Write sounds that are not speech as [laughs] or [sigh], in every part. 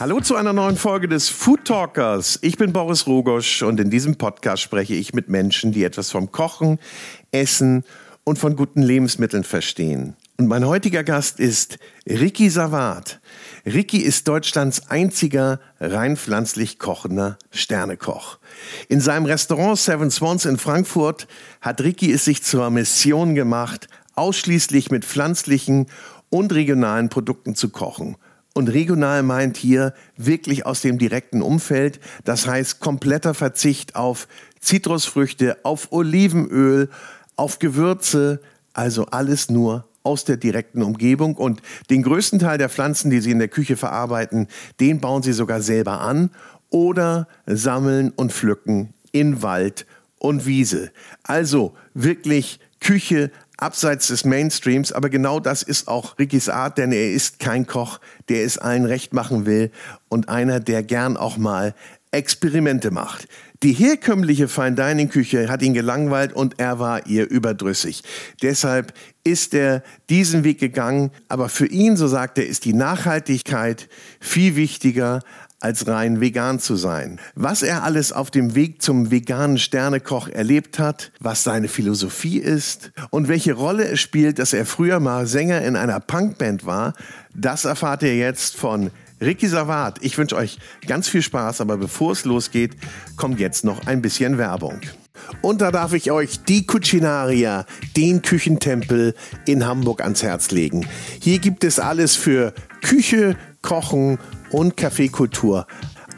Hallo zu einer neuen Folge des Food Talkers. Ich bin Boris Rogosch und in diesem Podcast spreche ich mit Menschen, die etwas vom Kochen, Essen und von guten Lebensmitteln verstehen. Und mein heutiger Gast ist Ricky Savat. Ricky ist Deutschlands einziger rein pflanzlich kochender Sternekoch. In seinem Restaurant Seven Swans in Frankfurt hat Ricky es sich zur Mission gemacht, ausschließlich mit pflanzlichen und regionalen Produkten zu kochen. Und regional meint hier wirklich aus dem direkten Umfeld. Das heißt kompletter Verzicht auf Zitrusfrüchte, auf Olivenöl, auf Gewürze, also alles nur aus der direkten Umgebung. Und den größten Teil der Pflanzen, die sie in der Küche verarbeiten, den bauen sie sogar selber an oder sammeln und pflücken in Wald und Wiese. Also wirklich Küche abseits des Mainstreams, aber genau das ist auch Rickys Art, denn er ist kein Koch, der es allen recht machen will und einer, der gern auch mal Experimente macht. Die herkömmliche Fine Dining Küche hat ihn gelangweilt und er war ihr überdrüssig. Deshalb ist er diesen Weg gegangen, aber für ihn, so sagt er, ist die Nachhaltigkeit viel wichtiger als rein vegan zu sein. Was er alles auf dem Weg zum veganen Sternekoch erlebt hat, was seine Philosophie ist und welche Rolle es spielt, dass er früher mal Sänger in einer Punkband war, das erfahrt ihr jetzt von Ricky Savat. Ich wünsche euch ganz viel Spaß, aber bevor es losgeht, kommt jetzt noch ein bisschen Werbung. Und da darf ich euch die Cucinaria, den Küchentempel in Hamburg ans Herz legen. Hier gibt es alles für Küche, Kochen und Kaffeekultur.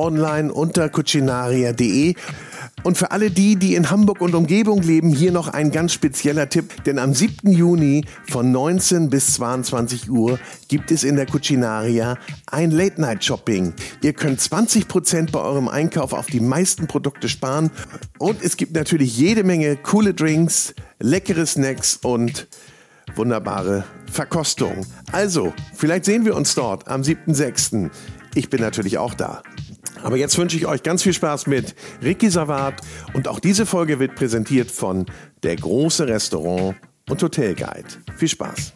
online unter cucinaria.de. Und für alle die, die in Hamburg und Umgebung leben, hier noch ein ganz spezieller Tipp. Denn am 7. Juni von 19 bis 22 Uhr gibt es in der Cucinaria ein Late-Night-Shopping. Ihr könnt 20 Prozent bei eurem Einkauf auf die meisten Produkte sparen. Und es gibt natürlich jede Menge coole Drinks, leckere Snacks und wunderbare Verkostung. Also, vielleicht sehen wir uns dort am 7.6. Ich bin natürlich auch da. Aber jetzt wünsche ich euch ganz viel Spaß mit Ricky Savat und auch diese Folge wird präsentiert von der große Restaurant und Hotel Guide. Viel Spaß.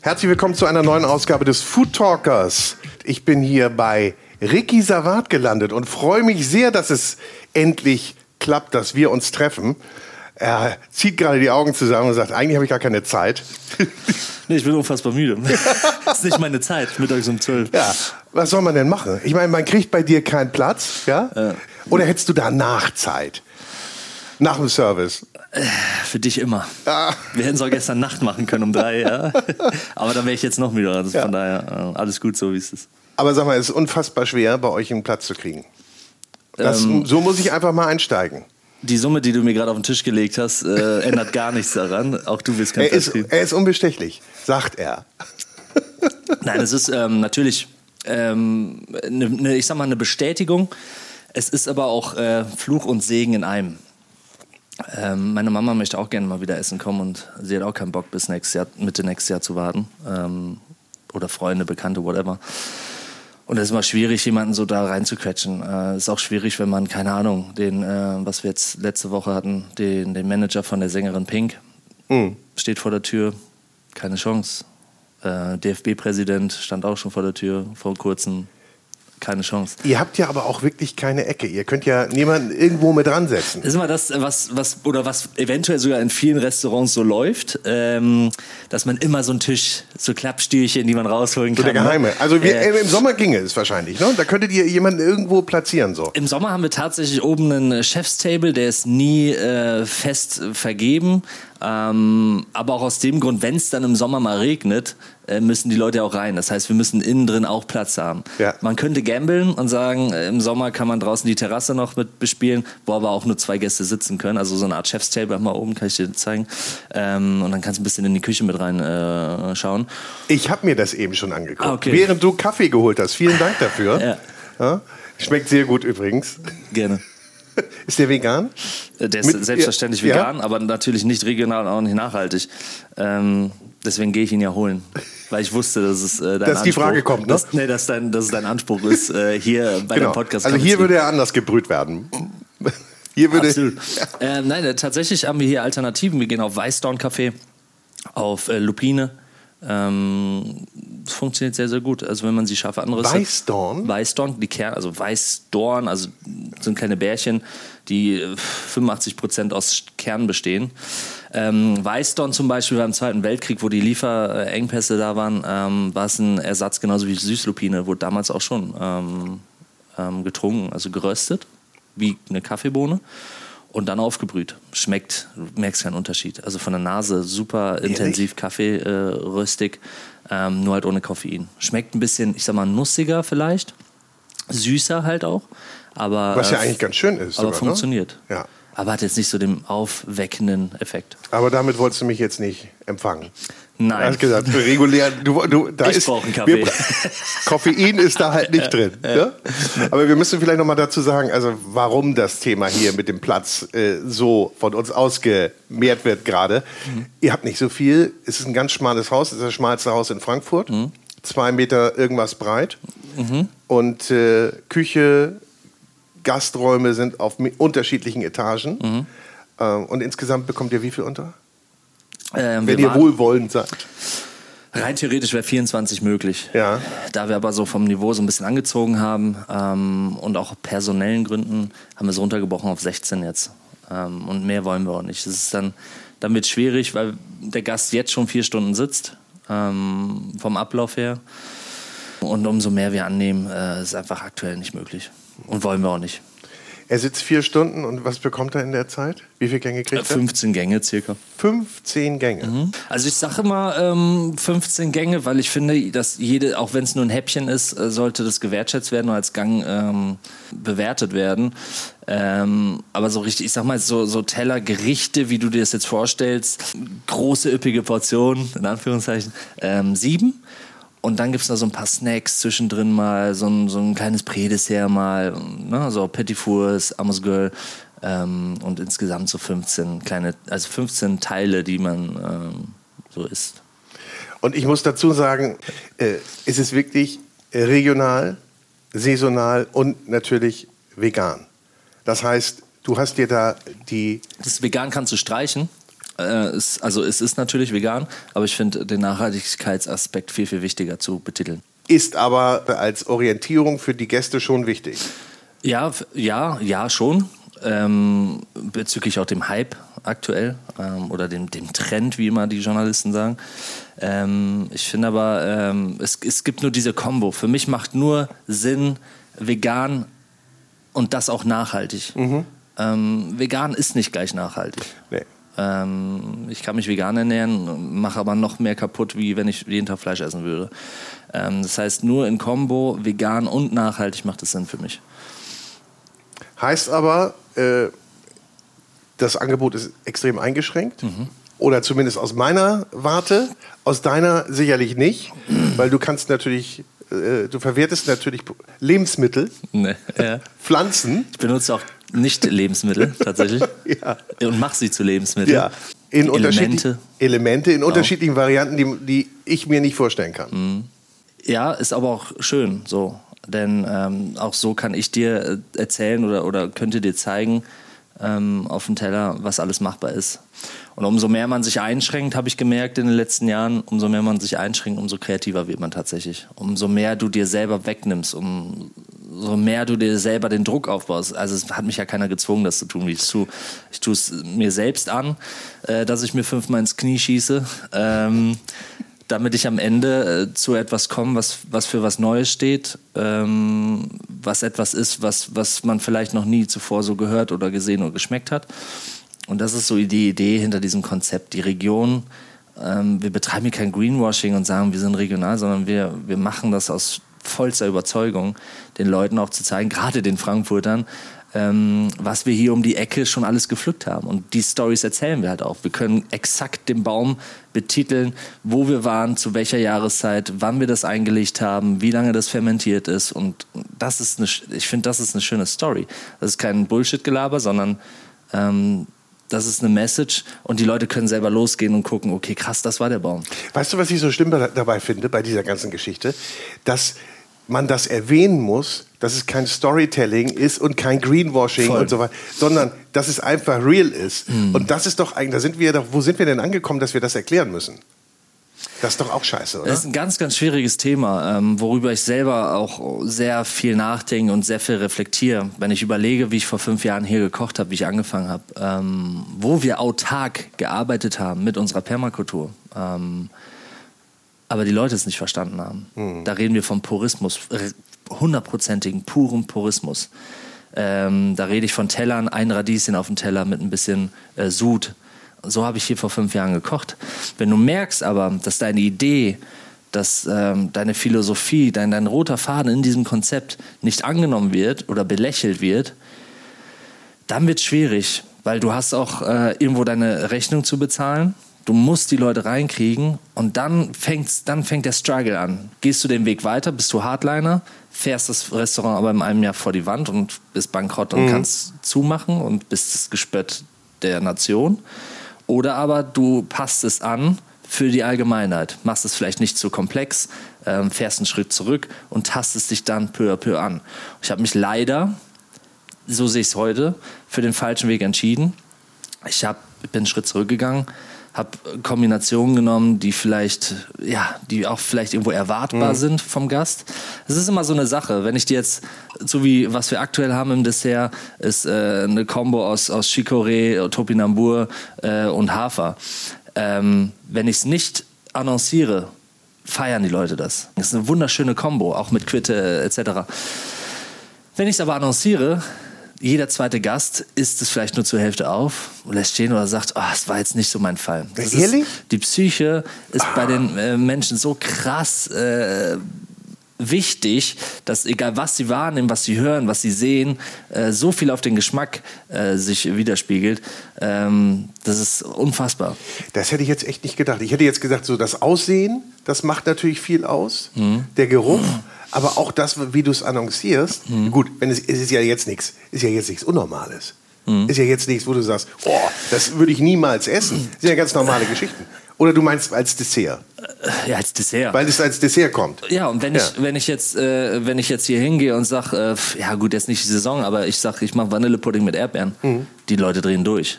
Herzlich willkommen zu einer neuen Ausgabe des Food Talkers. Ich bin hier bei Ricky Savat gelandet und freue mich sehr, dass es endlich klappt, dass wir uns treffen. Er zieht gerade die Augen zusammen und sagt, eigentlich habe ich gar keine Zeit. [laughs] Nee, ich bin unfassbar müde. [laughs] das ist nicht meine Zeit, mittags um zwölf. Ja, was soll man denn machen? Ich meine, man kriegt bei dir keinen Platz, ja? ja. Oder hättest du da Nachzeit? Nach dem Service? Äh, für dich immer. Ja. Wir hätten es auch gestern Nacht machen können um drei, ja. [laughs] Aber dann wäre ich jetzt noch müder. Also ja. Von daher, äh, alles gut so, wie es ist. Aber sag mal, es ist unfassbar schwer, bei euch einen Platz zu kriegen. Das, ähm, so muss ich einfach mal einsteigen die Summe, die du mir gerade auf den Tisch gelegt hast, äh, ändert gar nichts daran. Auch du willst kein er ist, er ist unbestechlich, sagt er. Nein, es ist ähm, natürlich, ähm, ne, ne, ich sag mal, eine Bestätigung. Es ist aber auch äh, Fluch und Segen in einem. Ähm, meine Mama möchte auch gerne mal wieder essen kommen und sie hat auch keinen Bock, bis nächstes Jahr, Mitte nächstes Jahr zu warten. Ähm, oder Freunde, Bekannte, whatever. Und es ist immer schwierig, jemanden so da reinzuquetschen. Es äh, ist auch schwierig, wenn man, keine Ahnung, den, äh, was wir jetzt letzte Woche hatten, den, den Manager von der Sängerin Pink, mhm. steht vor der Tür, keine Chance. Äh, DFB-Präsident stand auch schon vor der Tür vor kurzem. Keine Chance. Ihr habt ja aber auch wirklich keine Ecke. Ihr könnt ja niemanden irgendwo mit dran setzen. Das ist immer das, was, was, oder was eventuell sogar in vielen Restaurants so läuft, ähm, dass man immer so einen Tisch, so Klappstühlchen, die man rausholen kann. So der ne? Geheime. Also wir, Äh, äh, im Sommer ginge es wahrscheinlich, ne? Da könntet ihr jemanden irgendwo platzieren so. Im Sommer haben wir tatsächlich oben einen Chefstable, der ist nie äh, fest vergeben. Ähm, aber auch aus dem Grund, wenn es dann im Sommer mal regnet, äh, müssen die Leute auch rein. Das heißt, wir müssen innen drin auch Platz haben. Ja. Man könnte gamblen und sagen, äh, im Sommer kann man draußen die Terrasse noch mit bespielen, wo aber auch nur zwei Gäste sitzen können. Also so eine Art Chefstable mal oben, kann ich dir zeigen. Ähm, und dann kannst du ein bisschen in die Küche mit rein äh, schauen. Ich habe mir das eben schon angeguckt. Ah, okay. Während du Kaffee geholt hast. Vielen Dank dafür. [laughs] Ja. Ja? Schmeckt sehr gut übrigens. Gerne. [laughs] Ist der vegan? Äh, Der ist Mit- selbstverständlich ja, vegan, aber natürlich nicht regional und auch nicht nachhaltig. Ähm, deswegen gehe ich ihn ja holen. Weil ich wusste, dass es äh, dein Dass die Anspruch, Frage kommt, ne? Dass, nee, dass, dein, dass es dein Anspruch ist, äh, hier bei Genau. dem Podcast. Also hier würde er anders gebrüht werden. [laughs] Hier würde Absolut. Äh, nein, äh, tatsächlich haben wir hier Alternativen. Wir gehen auf Weißdorn Café, auf äh, Lupine. Ähm, das funktioniert sehr, sehr gut. Also wenn man sie scharf anrüstet. Weißdorn? Weißdorn, die Kern, also Weißdorn, also sind kleine Bärchen, die äh, 85% aus Kern bestehen. Ähm, Weißdorn zum Beispiel beim Zweiten Weltkrieg, wo die Lieferengpässe da waren, ähm, war es ein Ersatz, genauso wie Süßlupine, wurde damals auch schon ähm, ähm, getrunken, also geröstet, wie eine Kaffeebohne. Und dann aufgebrüht. Schmeckt, du merkst keinen Unterschied. Also von der Nase super intensiv Kaffee, äh, röstig, ähm, nur halt ohne Koffein. Schmeckt ein bisschen, ich sag mal, nussiger vielleicht. Süßer halt auch. Aber, Was ja äh, eigentlich ganz schön ist. aber sogar, funktioniert. Ne? Ja. Aber hat jetzt nicht so den aufweckenden Effekt. Aber damit wolltest du mich jetzt nicht empfangen. Nein. Du hast gesagt, regulär, du, du, da Ich ist, brauche einen Kaffee. wir- Koffein ist da halt nicht drin. Ne? Aber wir müssen vielleicht noch mal dazu sagen, also warum das Thema hier mit dem Platz äh, so von uns ausgemehrt wird gerade. Mhm. Ihr habt nicht so viel. Es ist ein ganz schmales Haus. Es ist das schmalste Haus in Frankfurt. Mhm. Zwei Meter irgendwas breit. Und äh, Küche, Gasträume sind auf unterschiedlichen Etagen. Mhm. Ähm, und insgesamt bekommt ihr wie viel unter? Ähm, Wenn ihr waren- wohlwollend seid. Rein theoretisch wäre 24 möglich. Ja. Da wir aber so vom Niveau so ein bisschen angezogen haben ähm, und auch personellen Gründen haben wir es runtergebrochen auf 16 jetzt. Ähm, und mehr wollen wir auch nicht. Das ist dann, dann wird schwierig, weil der Gast jetzt schon vier Stunden sitzt, ähm, vom Ablauf her. Und umso mehr wir annehmen, äh, ist einfach aktuell nicht möglich. Und wollen wir auch nicht. Er sitzt vier Stunden und was bekommt er in der Zeit? Wie viele Gänge kriegt er? 15 Gänge circa. 15 Gänge. Also ich sage immer ähm, 15 Gänge, weil ich finde, dass jede, auch wenn es nur ein Häppchen ist, äh, sollte das gewertschätzt werden und als Gang ähm, bewertet werden. Ähm, aber so richtig, ich sag mal, so, so Teller, Gerichte, wie du dir das jetzt vorstellst, große, üppige Portionen, in Anführungszeichen, ähm, sieben. Und dann gibt es da so ein paar Snacks zwischendrin mal, so ein, so ein kleines Prädessert mal, ne, so Petit Fours, Amos Girl ähm, und insgesamt so 15 kleine, also 15 Teile, die man ähm, so isst. Und ich muss dazu sagen, äh, es ist wirklich regional, saisonal und natürlich vegan. Das heißt, du hast dir da die Das Vegan kannst du streichen. Äh, also es ist natürlich vegan, aber ich finde den Nachhaltigkeitsaspekt viel, viel wichtiger zu betiteln. ist aber als Orientierung für die Gäste schon wichtig. Ja, ja, ja, schon. Ähm, bezüglich auch dem Hype aktuell ähm, oder dem, dem Trend, wie immer die Journalisten sagen. Ähm, ich finde aber, ähm, es, es gibt nur diese Kombo. Für mich macht nur Sinn vegan und das auch nachhaltig. Ähm, vegan ist nicht gleich nachhaltig. Nee. Ähm, ich kann mich vegan ernähren, mache aber noch mehr kaputt, wie wenn ich jeden Tag Fleisch essen würde. Ähm, das heißt, nur in Kombo, vegan und nachhaltig macht es Sinn für mich. Heißt aber, äh, das Angebot ist extrem eingeschränkt. Oder zumindest aus meiner Warte, aus deiner sicherlich nicht, weil du kannst natürlich, äh, du verwertest natürlich Lebensmittel, [laughs] Ne, ja. Pflanzen, Ich benutze auch nicht Lebensmittel [laughs] tatsächlich Ja. und mache sie zu Lebensmitteln. ja, in Elemente. Elemente in unterschiedlichen Varianten, die, die ich mir nicht vorstellen kann. Ja, ist aber auch schön so. Denn ähm, auch so kann ich dir äh, erzählen oder, oder könnte dir zeigen, ähm, auf dem Teller, was alles machbar ist. Und umso mehr man sich einschränkt, habe ich gemerkt in den letzten Jahren, umso mehr man sich einschränkt, umso kreativer wird man tatsächlich. Umso mehr du dir selber wegnimmst, umso mehr du dir selber den Druck aufbaust. Also es hat mich ja keiner gezwungen, das zu tun, wie ich es tue. Ich tue es mir selbst an, äh, dass ich mir fünfmal ins Knie schieße. Ähm, damit ich am Ende äh, zu etwas komme, was, was für was Neues steht, ähm, was etwas ist, was, was man vielleicht noch nie zuvor so gehört oder gesehen oder geschmeckt hat. Und das ist so die Idee hinter diesem Konzept. Die Region, ähm, wir betreiben hier kein Greenwashing und sagen, wir sind regional, sondern wir, wir machen das aus vollster Überzeugung, den Leuten auch zu zeigen, gerade den Frankfurtern, ähm, was wir hier um die Ecke schon alles gepflückt haben. Und die Stories erzählen wir halt auch. Wir können exakt den Baum betiteln, wo wir waren, zu welcher Jahreszeit, wann wir das eingelegt haben, wie lange das fermentiert ist. Und das ist eine, ich finde, das ist eine schöne Story. Das ist kein Bullshit-Gelaber, sondern ähm, das ist eine Message und die Leute können selber losgehen und gucken, okay, krass, das war der Baum. Weißt du, was ich so schlimm dabei finde, bei dieser ganzen Geschichte? Dass man das erwähnen muss, dass es kein Storytelling ist und kein Greenwashing Voll. und so weiter, sondern dass es einfach real ist. Mhm. Und das ist doch eigentlich, da sind wir doch, wo sind wir denn angekommen, dass wir das erklären müssen? Das ist doch auch scheiße, oder? Das ist ein ganz, ganz schwieriges Thema, ähm, worüber ich selber auch sehr viel nachdenke und sehr viel reflektiere. Wenn ich überlege, wie ich vor fünf Jahren hier gekocht habe, wie ich angefangen habe, ähm, wo wir autark gearbeitet haben mit unserer Permakultur. Ähm, aber die Leute es nicht verstanden haben. Mhm. Da reden wir vom Purismus, hundertprozentigen, puren Purismus. Ähm, da rede ich von Tellern, ein Radieschen auf dem Teller mit ein bisschen äh, Sud so habe ich hier vor fünf Jahren gekocht. Wenn du merkst aber, dass deine Idee, dass ähm, deine Philosophie, dein, dein roter Faden in diesem Konzept nicht angenommen wird oder belächelt wird, dann wird es schwierig, weil du hast auch äh, irgendwo deine Rechnung zu bezahlen. Du musst die Leute reinkriegen und dann, fängt's, dann fängt der Struggle an. Gehst du den Weg weiter, bist du Hardliner, fährst das Restaurant aber in einem Jahr vor die Wand und bist bankrott und mhm. kannst zumachen und bist das Gespött der Nation. Oder aber du passt es an für die Allgemeinheit, machst es vielleicht nicht zu komplex, ähm, fährst einen Schritt zurück und tastest dich dann peu à peu an. Ich habe mich leider, so sehe ich es heute, für den falschen Weg entschieden. Ich hab, bin einen Schritt zurückgegangen, habe Kombinationen genommen, die vielleicht, ja, die auch vielleicht irgendwo erwartbar mhm. sind vom Gast. Es ist immer so eine Sache. Wenn ich dir jetzt, so wie was wir aktuell haben im Dessert, ist äh, eine Combo aus, aus Chicorée, Topinambur äh, und Hafer. Ähm, wenn ich es nicht annonciere, feiern die Leute das. Das ist eine wunderschöne Combo, auch mit Quitte etc. Wenn ich es aber annonciere, jeder zweite Gast isst es vielleicht nur zur Hälfte auf und lässt stehen oder sagt, oh, das war jetzt nicht so mein Fall. Das Ehrlich? Ist, die Psyche ist ah. bei den äh, Menschen so krass äh, wichtig, dass egal was sie wahrnehmen, was sie hören, was sie sehen, äh, so viel auf den Geschmack äh, sich widerspiegelt. Ähm, das ist unfassbar. Das hätte ich jetzt echt nicht gedacht. Ich hätte jetzt gesagt, so das Aussehen, das macht natürlich viel aus. Mhm. Der Geruch. Mhm aber auch das, wie du es annoncierst, mhm. gut, wenn es, es ist ja jetzt nichts, ist ja jetzt nichts Unnormales. Mhm. Ist ja jetzt nichts, wo du sagst, oh, das würde ich niemals essen. Das sind ja ganz normale Geschichten. Oder du meinst als Dessert? Ja, als Dessert. Weil es als Dessert kommt. Ja, und wenn ja. ich wenn ich jetzt äh, wenn ich jetzt hier hingehe und sage, äh, ja gut, jetzt nicht die Saison, aber ich sage, ich mache Vanillepudding mit Erdbeeren, mhm. die Leute drehen durch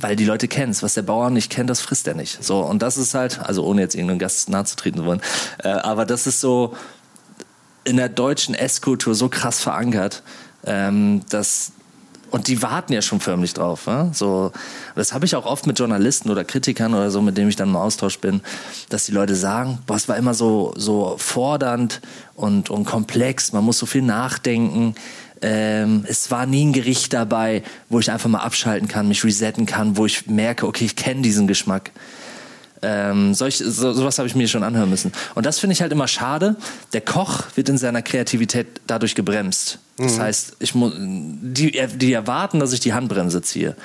weil die Leute kennen es. Was der Bauer nicht kennt, das frisst er nicht. So, und das ist halt, also ohne jetzt irgendeinem Gast nahe zu treten zu wollen, äh, aber das ist so in der deutschen Esskultur so krass verankert, ähm, dass und die warten ja schon förmlich drauf. Ne? So, das habe ich auch oft mit Journalisten oder Kritikern oder so, mit denen ich dann im Austausch bin, dass die Leute sagen, boah, es war immer so, so fordernd und, und komplex, man muss so viel nachdenken. Ähm, es war nie ein Gericht dabei, wo ich einfach mal abschalten kann, mich resetten kann, wo ich merke, okay, ich kenne diesen Geschmack. Ähm, solch, so, sowas habe ich mir schon anhören müssen. Und das finde ich halt immer schade. Der Koch wird in seiner Kreativität dadurch gebremst. Das mhm. heißt, ich muss, die, die erwarten, dass ich die Handbremse ziehe.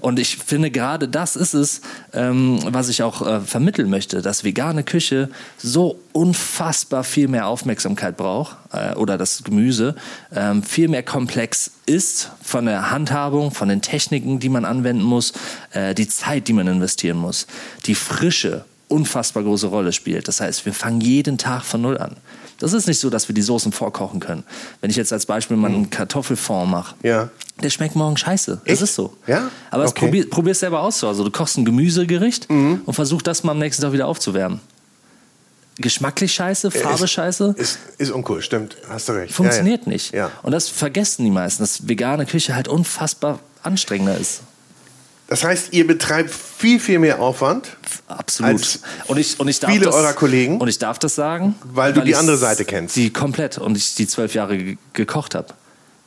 Und ich finde, gerade das ist es, ähm, was ich auch äh, vermitteln möchte, dass vegane Küche so unfassbar viel mehr Aufmerksamkeit braucht äh, oder das Gemüse ähm, viel mehr komplex ist von der Handhabung, von den Techniken, die man anwenden muss, äh, die Zeit, die man investieren muss, die Frische unfassbar große Rolle spielt. Das heißt, wir fangen jeden Tag von Null an. Das ist nicht so, dass wir die Soßen vorkochen können. Wenn ich jetzt als Beispiel mal einen Kartoffelfond mache, Ja. der schmeckt morgen scheiße. Das Echt? ist so. Ja? Aber es Okay. Mhm. probier, probier's selber aus. Also du kochst ein Gemüsegericht und versuch das mal am nächsten Tag wieder aufzuwärmen. Geschmacklich scheiße, Farbe ist- scheiße. Ist, ist uncool, stimmt. Hast du recht. Funktioniert ja, ja. nicht. Ja. Und das vergessen die meisten, dass vegane Küche halt unfassbar anstrengender ist. Das heißt, ihr betreibt viel, viel mehr Aufwand, Absolut. Und ich, und ich darf viele das, eurer Kollegen? Und ich darf das sagen. Weil du die ich andere Seite kennst. Die komplett. Und ich die zwölf Jahre ge gekocht habe.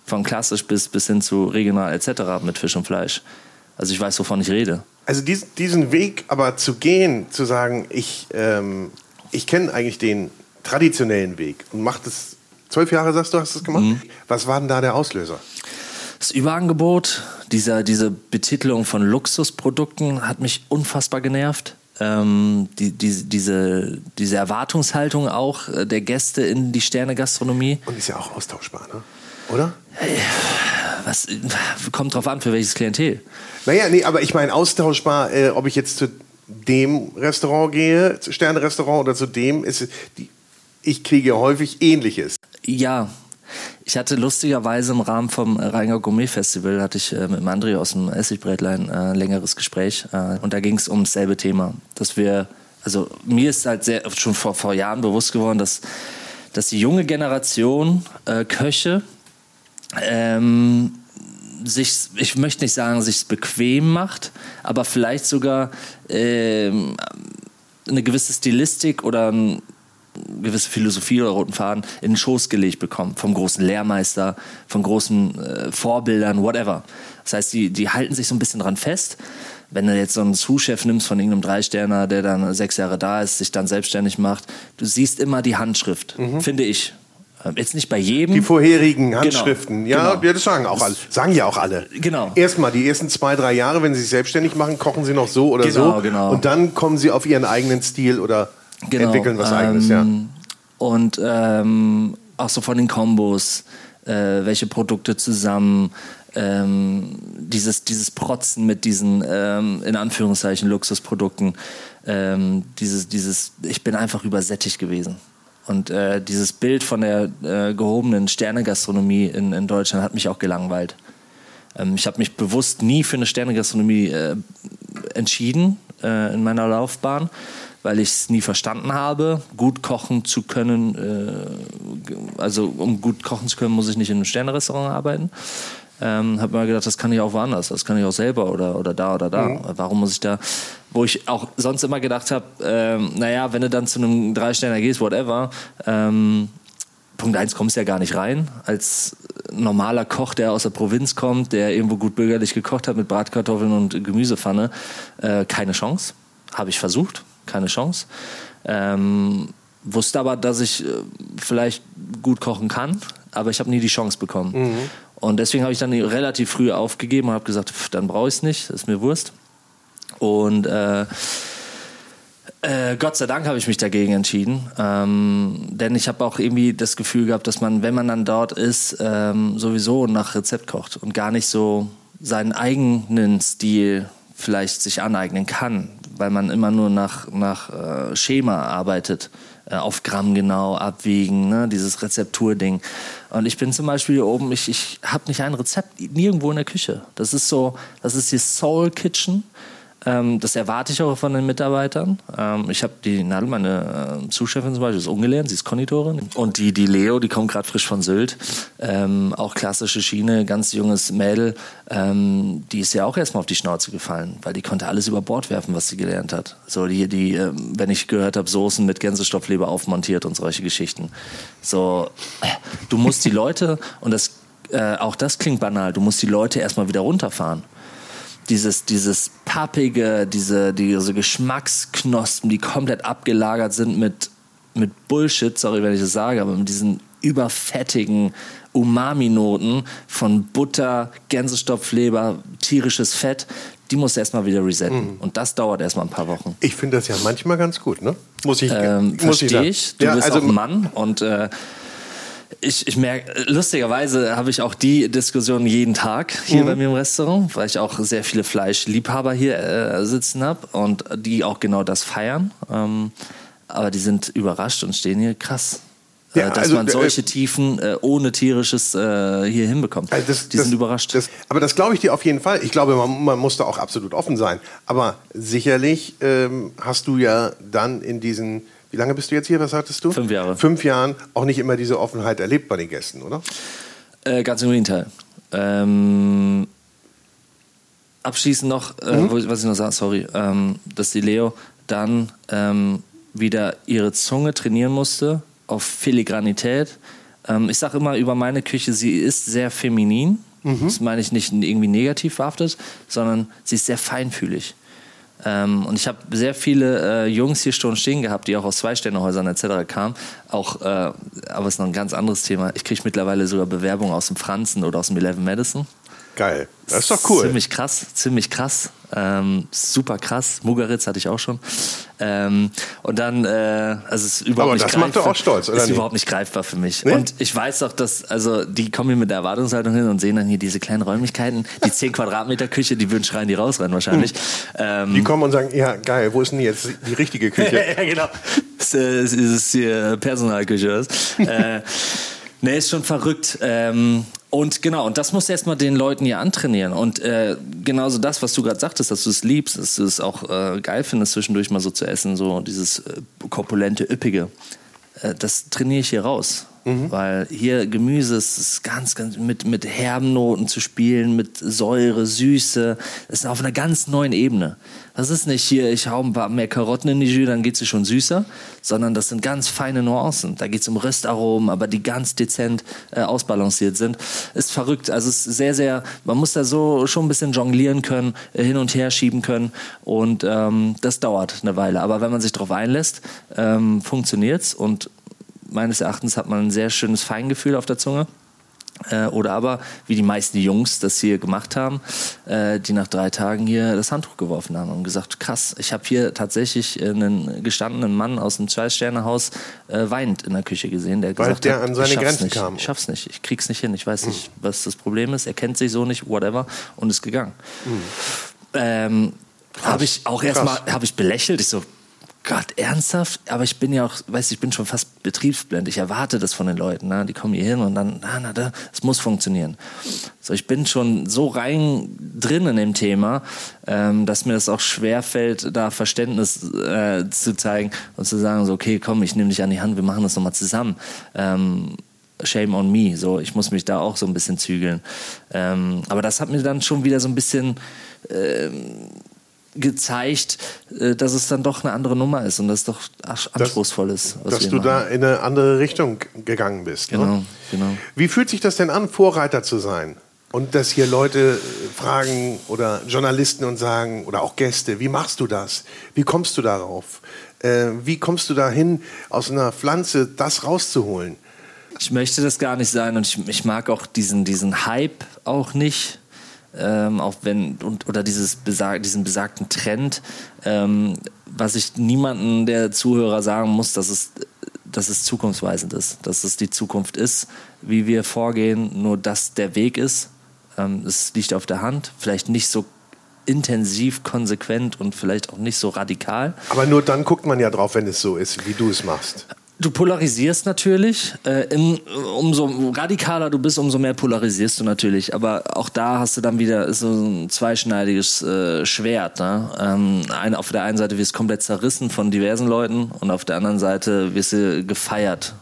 Von klassisch bis, bis hin zu regional etc. mit Fisch und Fleisch. Also ich weiß, wovon ich rede. Also dies, diesen Weg aber zu gehen, zu sagen, ich, ähm, ich kenne eigentlich den traditionellen Weg und mach das zwölf Jahre, sagst du, hast du das gemacht? Mhm. Was war denn da der Auslöser? Das Überangebot, dieser, diese Betitelung von Luxusprodukten hat mich unfassbar genervt. Ähm, die, die, diese, diese Erwartungshaltung auch äh, der Gäste in die Sterne-Gastronomie. Und ist ja auch austauschbar, ne? oder? Was, äh, kommt drauf an, für welches Klientel. Naja, nee, aber ich meine austauschbar, äh, ob ich jetzt zu dem Restaurant gehe, zu Sterne-Restaurant oder zu dem, ist die, ich kriege häufig Ähnliches. Ja, ich hatte lustigerweise im Rahmen vom Rheingau Gourmet Festival hatte ich äh, mit dem André aus dem Essigbrätlein äh, ein längeres Gespräch äh, und da ging es um dasselbe Thema, dass wir, also mir ist halt sehr, schon vor, vor Jahren bewusst geworden, dass, dass die junge Generation äh, Köche ähm, sich, ich möchte nicht sagen, sich bequem macht, aber vielleicht sogar ähm, eine gewisse Stilistik oder ein gewisse Philosophie oder roten Faden in den Schoß gelegt bekommen. Vom großen Lehrmeister, von großen äh, Vorbildern, whatever. Das heißt, die, die halten sich so ein bisschen dran fest. Wenn du jetzt so einen Sous-Chef nimmst von irgendeinem Dreisterner, der dann sechs Jahre da ist, sich dann selbstständig macht, du siehst immer die Handschrift, finde ich. Ähm, Jetzt nicht bei jedem. Die vorherigen Handschriften, ja, genau. ja, das sagen auch alle. Sagen ja auch alle. Genau. Erstmal die ersten zwei, drei Jahre, wenn sie sich selbstständig machen, kochen sie noch so oder Genau, so. genau. Und dann kommen sie auf ihren eigenen Stil oder entwickeln was eigenes, ja. ähm, Und ähm, auch so von den Kombos, äh, welche Produkte zusammen, ähm, dieses, dieses Protzen mit diesen, ähm, in Anführungszeichen, Luxusprodukten, ähm, dieses, dieses, ich bin einfach übersättigt gewesen. Und äh, dieses Bild von der äh, gehobenen Sternegastronomie in, in Deutschland hat mich auch gelangweilt. Ähm, ich habe mich bewusst nie für eine Sternegastronomie äh, entschieden äh, in meiner Laufbahn, weil ich es nie verstanden habe, gut kochen zu können. Äh, also um gut kochen zu können, muss ich nicht in einem Sternerestaurant arbeiten. Ähm, habe mir gedacht, das kann ich auch woanders, das kann ich auch selber oder, oder da oder da. Warum muss ich da, wo ich auch sonst immer gedacht habe, ähm, naja, wenn du dann zu einem Drei-Sterner gehst, whatever, ähm, Punkt eins kommst ja gar nicht rein. Als normaler Koch, der aus der Provinz kommt, der irgendwo gut bürgerlich gekocht hat mit Bratkartoffeln und Gemüsepfanne, äh, keine Chance. Habe ich versucht, keine Chance. Ähm, wusste aber, dass ich äh, vielleicht gut kochen kann, aber ich habe nie die Chance bekommen. Und deswegen habe ich dann relativ früh aufgegeben und habe gesagt, pff, dann brauche ich es nicht, ist mir Wurst. Und äh, äh, Gott sei Dank habe ich mich dagegen entschieden, ähm, denn ich habe auch irgendwie das Gefühl gehabt, dass man, wenn man dann dort ist, ähm, sowieso nach Rezept kocht und gar nicht so seinen eigenen Stil vielleicht sich aneignen kann, weil man immer nur nach, nach äh, Schema arbeitet, äh, auf Gramm genau abwiegen, ne? dieses Rezepturding. Und ich bin zum Beispiel hier oben, ich, ich habe nicht ein Rezept nirgendwo in der Küche. Das ist so, das ist die Soul Kitchen. Ähm, das erwarte ich auch von den Mitarbeitern. Ähm, ich habe die Nadel, meine äh, Zuschefin zum Beispiel, ist ungelernt, sie ist Konditorin. Und die, die Leo, die kommt gerade frisch von Sylt. Ähm, auch klassische Schiene, ganz junges Mädel. Ähm, die ist ja auch erstmal auf die Schnauze gefallen, weil die konnte alles über Bord werfen, was sie gelernt hat. So, die, die ähm, wenn ich gehört habe, Soßen mit Gänsestoffleber aufmontiert und solche Geschichten. So, äh, du musst die Leute, und das, äh, auch das klingt banal, du musst die Leute erstmal wieder runterfahren dieses, dieses pappige, diese, diese Geschmacksknospen, die komplett abgelagert sind mit, mit Bullshit, sorry, wenn ich das sage, aber mit diesen überfettigen Umami-Noten von Butter, Gänsestopfleber, tierisches Fett, die musst du erstmal wieder resetten. Und das dauert erstmal ein paar Wochen. Ich finde das ja manchmal ganz gut, ne? Muss ich, Ähm, muss ich Verstehe sagen. ich. Du ja, bist also, auch ein Mann und äh, ich, ich merke, lustigerweise habe ich auch die Diskussion jeden Tag hier mhm. bei mir im Restaurant, weil ich auch sehr viele Fleischliebhaber hier äh, sitzen habe und die auch genau das feiern. Ähm, aber die sind überrascht und stehen hier krass. Äh, ja, dass also, man äh, solche äh, Tiefen äh, ohne tierisches äh, hier hinbekommt. Also das, die das, sind überrascht. Das, aber das glaube ich dir auf jeden Fall. Ich glaube, man, man, muss da auch absolut offen sein. Aber sicherlich ähm, hast du ja dann in diesen, wie lange bist du jetzt hier, was sagtest du? Fünf Jahre. Fünf Jahren auch nicht immer diese Offenheit erlebt bei den Gästen, oder? Äh, ganz im Gegenteil. Ähm, abschließend noch, mhm. was ich noch sage, sorry, ähm, dass die Leo dann ähm, wieder ihre Zunge trainieren musste auf Filigranität. Ähm, ich sage immer über meine Küche, sie ist sehr feminin. Mhm. Das meine ich nicht irgendwie negativ behaftet, sondern sie ist sehr feinfühlig. Ähm, und ich habe sehr viele äh, Jungs hier schon stehen gehabt, die auch aus Zwei-Sterne-Häusern etc. kamen. Auch, äh, aber es ist noch ein ganz anderes Thema. Ich kriege mittlerweile sogar Bewerbungen aus dem Franzen oder aus dem Eleven Madison. Geil. Das ist doch cool. Ziemlich krass, ziemlich krass. Ähm, super krass. Mugaritz hatte ich auch schon. Ähm, und dann, äh, also es ist überhaupt Aber nicht das macht doch auch stolz, oder? Ist nicht? überhaupt nicht greifbar für mich. Nee? Und ich weiß auch, dass, also die kommen hier mit der Erwartungshaltung hin und sehen dann hier diese kleinen Räumlichkeiten, die [laughs] 10 Quadratmeter Küche, die würden schreien, die rausrennen wahrscheinlich. Hm. Ähm, die kommen und sagen, ja geil, wo ist denn jetzt die richtige [laughs] Küche? ja, genau. Das ist, ist hier Personalküche. [laughs] äh, Nee, ist schon verrückt. Ähm, und genau, und das musst du erstmal den Leuten hier antrainieren. Und äh, genauso das, was du gerade sagtest, dass du es liebst, dass du es auch äh, geil findest, zwischendurch mal so zu essen, so dieses äh, korpulente, üppige, äh, das trainiere ich hier raus. Mhm. Weil hier Gemüse ist ganz, ganz mit, mit herben Noten zu spielen, mit Säure, Süße. Das ist auf einer ganz neuen Ebene. Das ist nicht hier, ich hau ein paar mehr Karotten in die Jus, dann geht sie schon süßer, sondern das sind ganz feine Nuancen. Da geht es um Röstaromen, aber die ganz dezent äh, ausbalanciert sind. Ist verrückt. Also es ist sehr, sehr, man muss da so schon ein bisschen jonglieren können, äh, hin und her schieben können. Und ähm, das dauert eine Weile. Aber wenn man sich darauf einlässt, ähm, funktioniert's. Und meines Erachtens hat man ein sehr schönes Feingefühl auf der Zunge. Äh, oder aber, wie die meisten Jungs das hier gemacht haben, äh, die nach drei Tagen hier das Handtuch geworfen haben und gesagt, krass, ich habe hier tatsächlich einen gestandenen Mann aus einem Zwei-Sterne-Haus äh, weinend in der Küche gesehen, der Weil gesagt der hat, an seine Grenzen nicht, kam. Ich schaff's nicht, ich krieg's nicht hin, ich weiß nicht, mhm. was das Problem ist, er kennt sich so nicht, whatever, und ist gegangen. Mhm. Ähm, habe ich auch erstmal, habe ich belächelt, ich so, Gott, ernsthaft? Aber ich bin ja auch, weißt du, ich bin schon fast betriebsblind. Ich erwarte das von den Leuten. Ne? Die kommen hier hin und dann, na, na, da, es muss funktionieren. So, ich bin schon so rein drin in dem Thema, ähm, dass mir das auch schwer fällt, da Verständnis äh, zu zeigen und zu sagen, so, okay, komm, ich nehme dich an die Hand, wir machen das nochmal zusammen. Ähm, Shame on me. So, ich muss mich da auch so ein bisschen zügeln. Ähm, aber das hat mir dann schon wieder so ein bisschen ähm, gezeigt, äh, dass es dann doch eine andere Nummer ist und dass es doch anspruchsvoll ist. dass du machen. da in eine andere Richtung gegangen bist. Ne? Genau, ne? genau. Wie fühlt sich das denn an, Vorreiter zu sein? Und dass hier Leute fragen oder Journalisten und sagen, oder auch Gäste, wie machst du das? Wie kommst du darauf? Äh, wie kommst du dahin, aus einer Pflanze das rauszuholen? Ich möchte das gar nicht sein und ich, ich mag auch diesen, diesen Hype auch nicht ähm, auch wenn und oder dieses besag, diesen besagten Trend, ähm, was ich niemanden der Zuhörer sagen muss, dass es dass es zukunftsweisend ist, dass es die Zukunft ist, wie wir vorgehen, nur dass der Weg ist. Ähm, es liegt auf der Hand, vielleicht nicht so intensiv, konsequent und vielleicht auch nicht so radikal. Aber nur dann guckt man ja drauf, wenn es so ist, wie du es machst. Du polarisierst natürlich. Äh, im, umso radikaler du bist, umso mehr polarisierst du natürlich. Aber auch da hast du dann wieder so ein zweischneidiges äh, Schwert. Ne? Ähm, ein, auf der einen Seite wirst du komplett zerrissen von diversen Leuten und auf der anderen Seite wirst du gefeiert,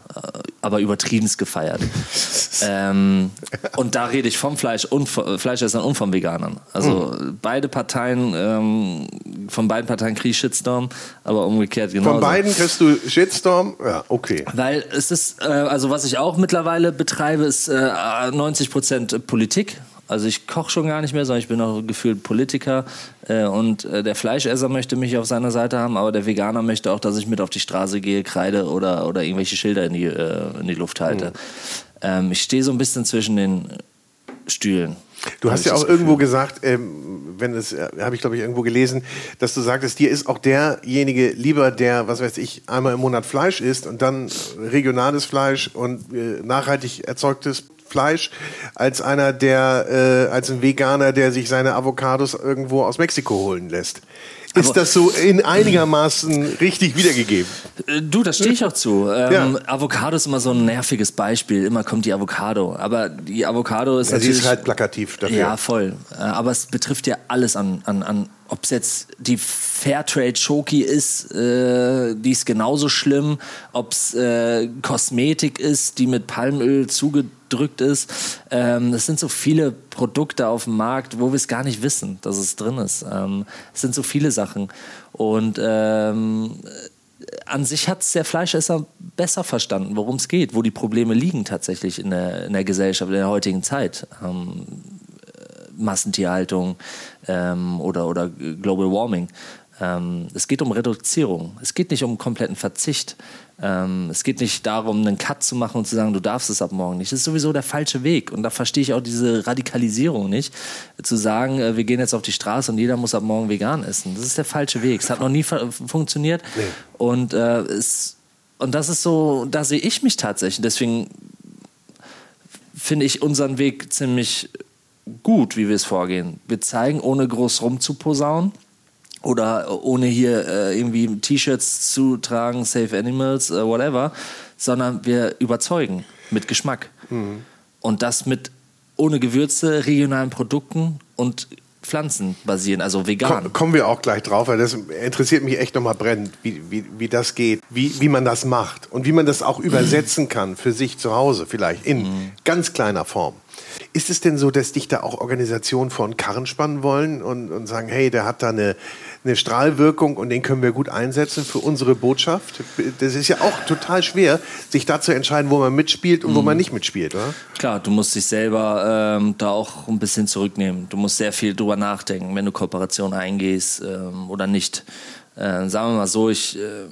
aber übertrieben gefeiert. [laughs] ähm, und da rede ich vom Fleisch und Fleischessern und vom Veganern. Also mhm. beide Parteien, ähm, von beiden Parteien kriege ich Shitstorm, aber umgekehrt genau. Von beiden kriegst du Shitstorm? Ja. Okay. Weil es ist, äh, also was ich auch mittlerweile betreibe, ist äh, 90 Prozent Politik. Also ich koche schon gar nicht mehr, sondern ich bin auch gefühlt Politiker. Äh, und äh, der Fleischesser möchte mich auf seiner Seite haben, aber der Veganer möchte auch, dass ich mit auf die Straße gehe, kreide oder, oder irgendwelche Schilder in die, äh, in die Luft halte. Mhm. Ähm, ich stehe so ein bisschen zwischen den Stühlen. Du hast ja auch irgendwo gesagt, ähm, wenn es, äh, habe ich glaube ich irgendwo gelesen, dass du sagtest, dir ist auch derjenige lieber, der, was weiß ich, einmal im Monat Fleisch isst und dann regionales Fleisch und äh, nachhaltig erzeugtes Fleisch, als einer, der, äh, als ein Veganer, der sich seine Avocados irgendwo aus Mexiko holen lässt. Ist das so in einigermaßen richtig wiedergegeben? Äh, du, da stehe ich auch zu. Ähm, ja. Avocado ist immer so ein nerviges Beispiel. Immer kommt die Avocado. Aber die Avocado ist ja, natürlich... Sie ist halt plakativ dafür. Ja, voll. Äh, aber es betrifft ja alles an, an, an ob es jetzt die Fairtrade Schoki ist, äh, die ist genauso schlimm. Ob es äh, Kosmetik ist, die mit Palmöl zugedrückt ist. Ähm, es sind so viele Produkte auf dem Markt, wo wir es gar nicht wissen, dass es drin ist. Ähm, es sind so viele Sachen. Und ähm, an sich hat es der Fleischesser besser verstanden, worum es geht, wo die Probleme liegen tatsächlich in der, in der Gesellschaft, in der heutigen Zeit. Ähm, Massentierhaltung ähm, oder, oder Global Warming. Ähm, es geht um Reduzierung. Es geht nicht um kompletten Verzicht. Ähm, es geht nicht darum, einen Cut zu machen und zu sagen, du darfst es ab morgen nicht. Das ist sowieso der falsche Weg. Und da verstehe ich auch diese Radikalisierung nicht. Zu sagen, äh, wir gehen jetzt auf die Straße und jeder muss ab morgen vegan essen. Das ist der falsche Weg. Es hat noch nie funktioniert. Nee. Und, äh, es, und das ist so, da sehe ich mich tatsächlich. Deswegen finde ich unseren Weg ziemlich gut, wie wir es vorgehen. Wir zeigen, ohne groß rumzuposaunen oder ohne hier äh, irgendwie T-Shirts zu tragen, Save Animals, äh, whatever, sondern wir überzeugen mit Geschmack. Mhm. Und das mit ohne Gewürze, regionalen Produkten und Pflanzen basieren, also vegan. Komm, kommen wir auch gleich drauf, weil das interessiert mich echt nochmal brennend, wie, wie, wie das geht, wie, wie man das macht und wie man das auch übersetzen [clears throat] kann für sich zu Hause, vielleicht in mhm. ganz kleiner Form. Ist es denn so, dass dich da auch Organisationen von Karren spannen wollen und, und sagen, hey, der hat da eine, eine Strahlwirkung und den können wir gut einsetzen für unsere Botschaft? Das ist ja auch total schwer, sich da zu entscheiden, wo man mitspielt und mhm. wo man nicht mitspielt, oder? Klar, du musst dich selber ähm, da auch ein bisschen zurücknehmen. Du musst sehr viel drüber nachdenken, wenn du Kooperation eingehst ähm, oder nicht. Äh, sagen wir mal so, ich äh,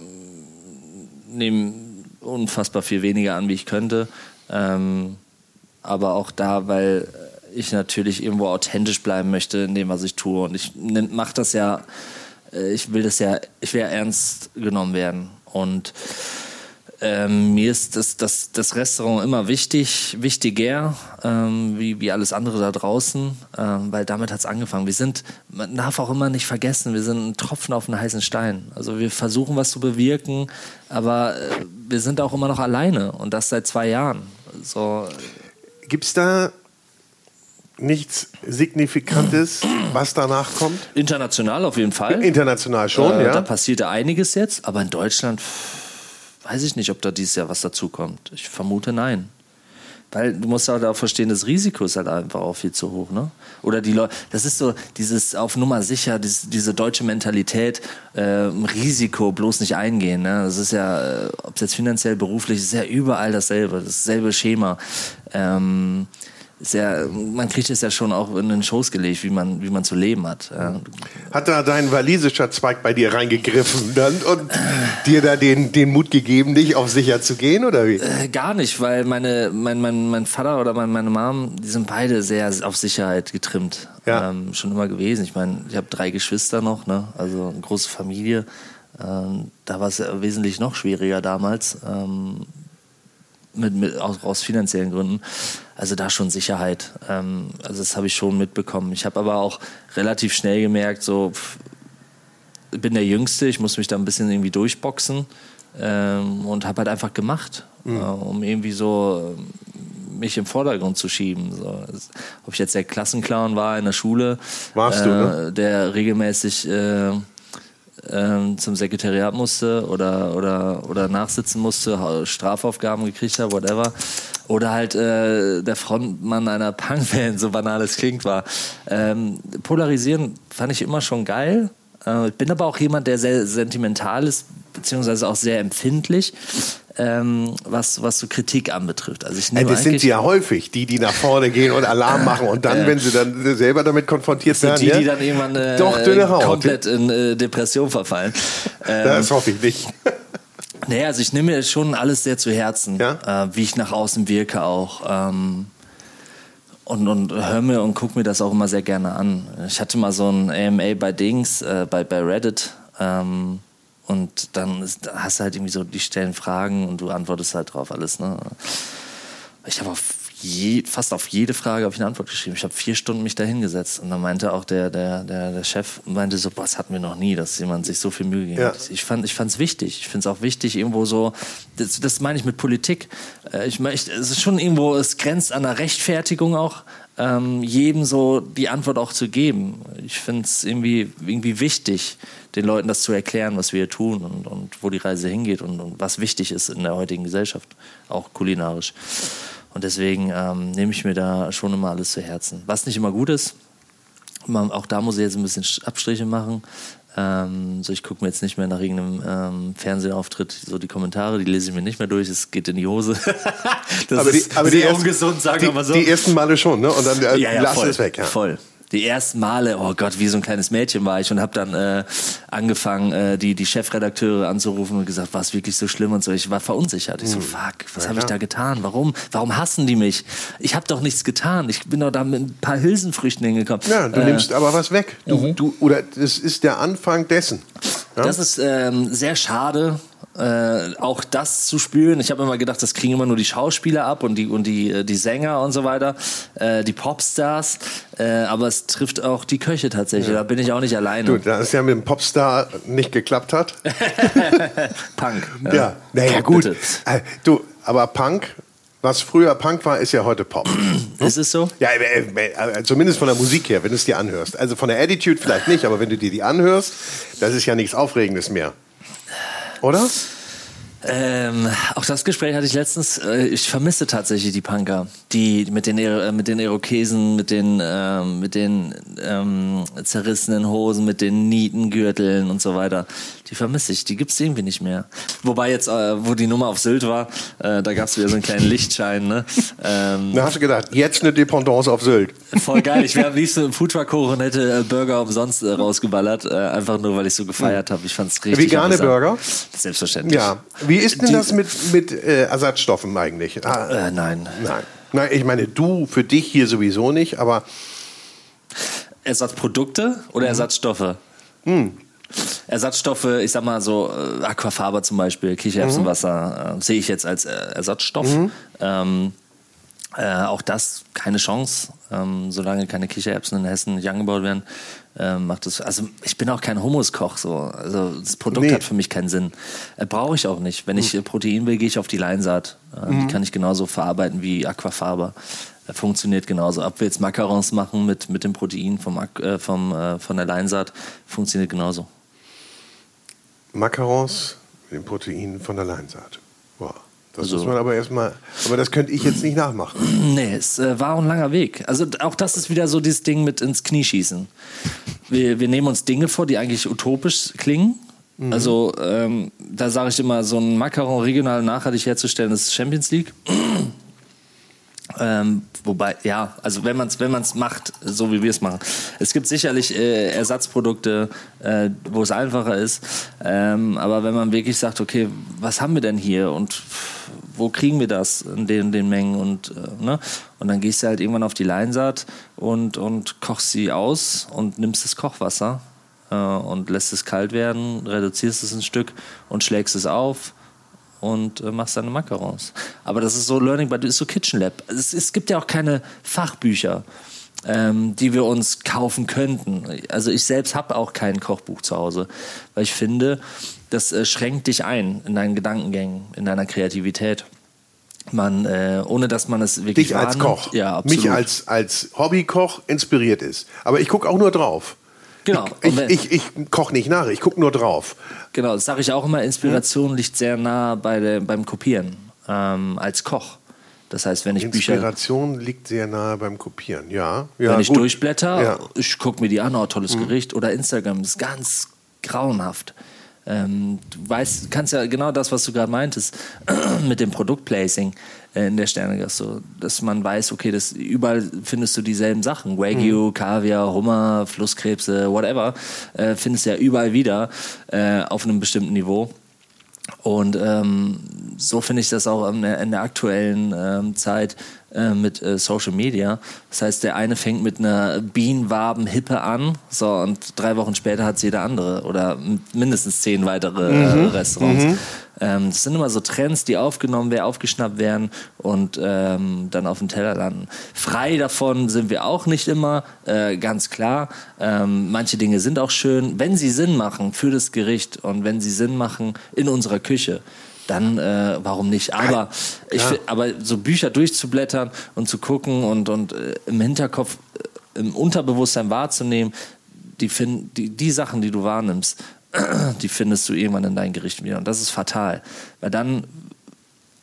nehme unfassbar viel weniger an, wie ich könnte. Ähm, aber auch da, weil ich natürlich irgendwo authentisch bleiben möchte in dem, was ich tue. Und ich mache das ja, äh, ich will das ja, ich will ja ernst genommen werden. Und ähm, mir ist das, das, das Restaurant immer wichtig, wichtiger, ähm, wie, wie alles andere da draußen, ähm, weil damit hat es angefangen. Wir sind, man darf auch immer nicht vergessen, wir sind ein Tropfen auf einen heißen Stein. Also wir versuchen was zu bewirken, aber äh, wir sind auch immer noch alleine und das seit zwei Jahren. So, Gibt es da nichts Signifikantes, was danach kommt? International auf jeden Fall. International schon, äh, ja. Da passierte einiges jetzt, aber in Deutschland weiß ich nicht, ob da dieses Jahr was dazukommt. Ich vermute nein. Weil du musst halt auch verstehen, das Risiko ist halt einfach auch viel zu hoch, ne? Oder die Leute, das ist so dieses auf Nummer sicher, diese, diese deutsche Mentalität, äh, Risiko bloß nicht eingehen, ne? Das ist ja, äh, ob es jetzt finanziell, beruflich, ist ja überall dasselbe, dasselbe Schema. Ähm, sehr, man kriegt es ja schon auch in den Schoß gelegt, wie man, wie man zu leben hat. Ja. Hat da dein walisischer Zweig bei dir reingegriffen dann und dir da den, den Mut gegeben, nicht auf sicher zu gehen oder wie? Äh, gar nicht, weil meine, mein, mein, mein Vater oder mein, meine Mom, die sind beide sehr auf Sicherheit getrimmt. Ja. Ähm, schon immer gewesen. Ich meine, ich habe drei Geschwister noch, ne? also eine große Familie. Ähm, da war es wesentlich noch schwieriger damals. Ähm, mit, mit, aus, aus finanziellen Gründen. Also da schon Sicherheit. Ähm, also das habe ich schon mitbekommen. Ich habe aber auch relativ schnell gemerkt, so ich bin der Jüngste, ich muss mich da ein bisschen irgendwie durchboxen ähm, und habe halt einfach gemacht, mhm. äh, um irgendwie so ähm, mich im Vordergrund zu schieben. So. Ob ich jetzt der Klassenclown war in der Schule, Warst äh, du, ne? der regelmäßig äh, ähm, zum Sekretariat musste oder, oder, oder nachsitzen musste, Strafaufgaben gekriegt habe, whatever. Oder halt äh, der Frontmann einer Punkband, so banal es klingt, war. Ähm, polarisieren fand ich immer schon geil. Äh, ich bin aber auch jemand, der sehr sentimental ist, beziehungsweise auch sehr empfindlich ähm, was, was so Kritik anbetrifft. Also ich nehme das sind sie ja häufig, die, die nach vorne gehen und Alarm machen und dann, [laughs] äh, wenn sie dann selber damit konfrontiert werden, die, ja? die dann irgendwann äh, Doch, dünne Haut. komplett in äh, Depression verfallen. [laughs] Ähm, das hoffe ich nicht. [laughs] Naja, also ich nehme mir schon alles sehr zu Herzen, ja? äh, wie ich nach außen wirke auch. Ähm, und, und höre mir und gucke mir das auch immer sehr gerne an. Ich hatte mal so ein AMA bei Dings, äh, bei, bei Reddit. Ähm, und dann ist, hast du halt irgendwie so, die stellen Fragen und du antwortest halt drauf alles. Ne? Ich habe auf je, fast auf jede Frage habe ich eine Antwort geschrieben. Ich habe vier Stunden mich da hingesetzt und dann meinte auch der, der, der, der Chef, meinte so, was hatten wir noch nie, dass jemand sich so viel Mühe gegeben ja. hat. Ich fand ich fand's wichtig. Ich finde es auch wichtig, irgendwo so, das, das meine ich mit Politik. Äh, ich möchte, es ist schon irgendwo, es grenzt an der Rechtfertigung auch, ähm, jedem so die Antwort auch zu geben. Ich finde es irgendwie, irgendwie wichtig, den Leuten das zu erklären, was wir hier tun und, und wo die Reise hingeht und, und was wichtig ist in der heutigen Gesellschaft, auch kulinarisch. Und deswegen ähm, nehme ich mir da schon immer alles zu Herzen. Was nicht immer gut ist, man, auch da muss ich jetzt ein bisschen Abstriche machen. Ähm, so, ich gucke mir jetzt nicht mehr nach irgendeinem ähm, Fernsehauftritt so die Kommentare, die lese ich mir nicht mehr durch, es geht in die Hose. [laughs] das aber ist die, aber sehr die ungesund, sagen wir mal so. Die ersten Male schon, ne? Und dann äh, ja, ja, lass voll, es weg. Ja. Voll die ersten Male, oh Gott, wie so ein kleines Mädchen war ich und habe dann äh, angefangen, äh, die, die Chefredakteure anzurufen und gesagt, war es wirklich so schlimm und so. Ich war verunsichert. Ich so, fuck, was ja, habe ich da getan? Warum? Warum hassen die mich? Ich habe doch nichts getan. Ich bin doch da mit ein paar Hülsenfrüchten hingekommen. Ja, du äh, nimmst aber was weg. Du, mhm. du, oder das ist der Anfang dessen. Ja? Das ist ähm, sehr schade äh, auch das zu spüren. Ich habe immer gedacht, das kriegen immer nur die Schauspieler ab und die und die äh, die Sänger und so weiter, äh, die Popstars. Äh, aber es trifft auch die Köche tatsächlich. Ja. Da bin ich auch nicht alleine. Du, da es ja mit dem Popstar nicht geklappt hat. [laughs] Punk. Ja, naja, gut. Bitte. Äh, du, aber Punk was früher Punk war, ist ja heute Pop. [clears throat] ist es so? Ja, äh, zumindest von der Musik her, wenn du es dir anhörst. Also von der Attitude vielleicht nicht, aber wenn du dir die anhörst, das ist ja nichts Aufregendes mehr. Oder? Ähm, auch das Gespräch hatte ich letztens. Äh, ich vermisse tatsächlich die Punker, die mit den äh, mit den Irokesen, mit den äh, mit den ähm, zerrissenen Hosen, mit den Nietengürteln und so weiter. Die vermisse ich. Die gibt's irgendwie nicht mehr. Wobei jetzt, äh, wo die Nummer auf Sylt war, äh, da gab's wieder so einen kleinen [laughs] Lichtschein. Ne? Ähm, da hast du gedacht, jetzt eine Dependance auf Sylt. Voll geil. Ich wäre am [laughs] liebsten im Foodtruck hoch und hätte äh, Burger umsonst rausgeballert, einfach nur, weil ich so gefeiert habe. Ich fand's richtig. Vegane Burger? Selbstverständlich. Ja. Wie ist denn die, das mit, mit äh, Ersatzstoffen eigentlich? Ah, äh, nein. Nein. Nein, ich meine, du für dich hier sowieso nicht, aber. Ersatzprodukte oder mhm. Ersatzstoffe? Mhm. Ersatzstoffe, ich sag mal so äh, Aquafaber zum Beispiel, Kichererbsenwasser, mhm. äh, sehe ich jetzt als äh, Ersatzstoff. Mhm. Ähm, äh, auch das keine Chance, ähm, solange keine Kichererbsen in Hessen nicht angebaut werden, äh, macht das. Also ich bin auch kein Humuskoch, so. Also das Produkt nee. hat für mich keinen Sinn. Äh, Brauche ich auch nicht. Wenn ich mhm. Protein will, gehe ich auf die Leinsaat. Äh, mhm. Die kann ich genauso verarbeiten wie Aquafaber. Äh, funktioniert genauso. Ob wir jetzt Macarons machen mit, mit dem Protein vom, äh, vom, von der Leinsaat, funktioniert genauso. Macarons mit dem Protein von der Leinsaat. Das also, muss man aber erstmal, aber das könnte ich jetzt nicht nachmachen. [clears throat] Nee, es äh, war ein langer Weg. Also auch das ist wieder so dieses Ding mit ins Knie schießen. Wir, wir nehmen uns Dinge vor, die eigentlich utopisch klingen. Mhm. Also ähm, da sage ich immer, so ein Macaron regional nachhaltig herzustellen, das ist Champions League. [clears throat] Ähm, wobei, ja, also wenn man es wenn man's macht, so wie wir es machen. Es gibt sicherlich äh, Ersatzprodukte, äh, wo es einfacher ist. Ähm, aber wenn man wirklich sagt, okay, was haben wir denn hier und wo kriegen wir das in den, den Mengen und, äh, ne? und dann gehst du halt irgendwann auf die Leinsaat und, und kochst sie aus und nimmst das Kochwasser äh, und lässt es kalt werden, reduzierst es ein Stück und schlägst es auf und äh, machst deine Macarons. Aber das ist so Learning by ist so Kitchen Lab. Es, es gibt ja auch keine Fachbücher, ähm, die wir uns kaufen könnten. Also ich selbst habe auch kein Kochbuch zu Hause, weil ich finde, das äh, schränkt dich ein in deinen Gedankengängen, in deiner Kreativität. Man, äh, ohne dass man es wirklich Dich als Koch, ja, absolut. mich als, als Hobbykoch inspiriert ist. Aber ich gucke auch nur drauf. Genau. Ich, ich, ich, ich koche nicht nach, ich gucke nur drauf. Genau, das sage ich auch immer. Inspiration hm? liegt sehr nah bei der, beim Kopieren ähm, als Koch. Das heißt, wenn ich Inspiration Bücher, liegt sehr nahe beim Kopieren, ja. ja wenn ich gut. durchblätter, ja. ich gucke mir die an, oh, tolles mhm. Gericht. Oder Instagram, das ist ganz grauenhaft. Ähm, du weißt, kannst ja genau das, was du gerade meintest, [clears throat] mit dem Produktplacing äh, in der Sternegastro, dass man weiß, okay, das, überall findest du dieselben Sachen. Wagyu, mhm. Kaviar, Hummer, Flusskrebse, whatever, äh, findest du ja überall wieder äh, auf einem bestimmten Niveau. Und ähm, so finde ich das auch in der, in der aktuellen ähm, Zeit äh, mit äh, Social Media. Das heißt, der eine fängt mit einer Bienenwaben-Hippe an, so und drei Wochen später hat es jeder andere oder mindestens zehn weitere äh, mhm. Restaurants. Mhm. Ähm, das sind immer so Trends, die aufgenommen werden, aufgeschnappt werden und ähm, dann auf dem Teller landen. Frei davon sind wir auch nicht immer, äh, ganz klar. Ähm, manche Dinge sind auch schön, wenn sie Sinn machen für das Gericht und wenn sie Sinn machen in unserer Küche dann äh, warum nicht? Aber, ich, aber so Bücher durchzublättern und zu gucken und, und äh, im Hinterkopf, äh, im Unterbewusstsein wahrzunehmen, die, find, die, die Sachen, die du wahrnimmst, [clears throat] die findest du irgendwann in deinen Gerichten wieder. Und das ist fatal. Weil dann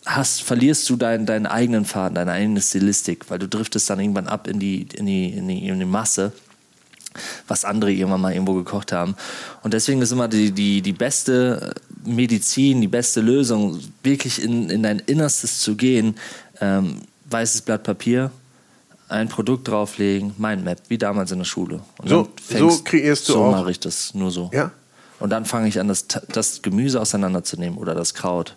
hast, verlierst du dein, deinen eigenen Faden, deine eigene Stilistik, weil du driftest dann irgendwann ab in die, in die, in die, in die Masse was andere irgendwann mal irgendwo gekocht haben. Und deswegen ist immer die, die, die beste Medizin, die beste Lösung, wirklich in, in dein Innerstes zu gehen. Ähm, weißes Blatt Papier, ein Produkt drauflegen, Mindmap, wie damals in der Schule. Und so, fängst, so kreierst du so auch. So mache ich das, nur so. Ja? Und dann fange ich an, das, das Gemüse auseinanderzunehmen oder das Kraut.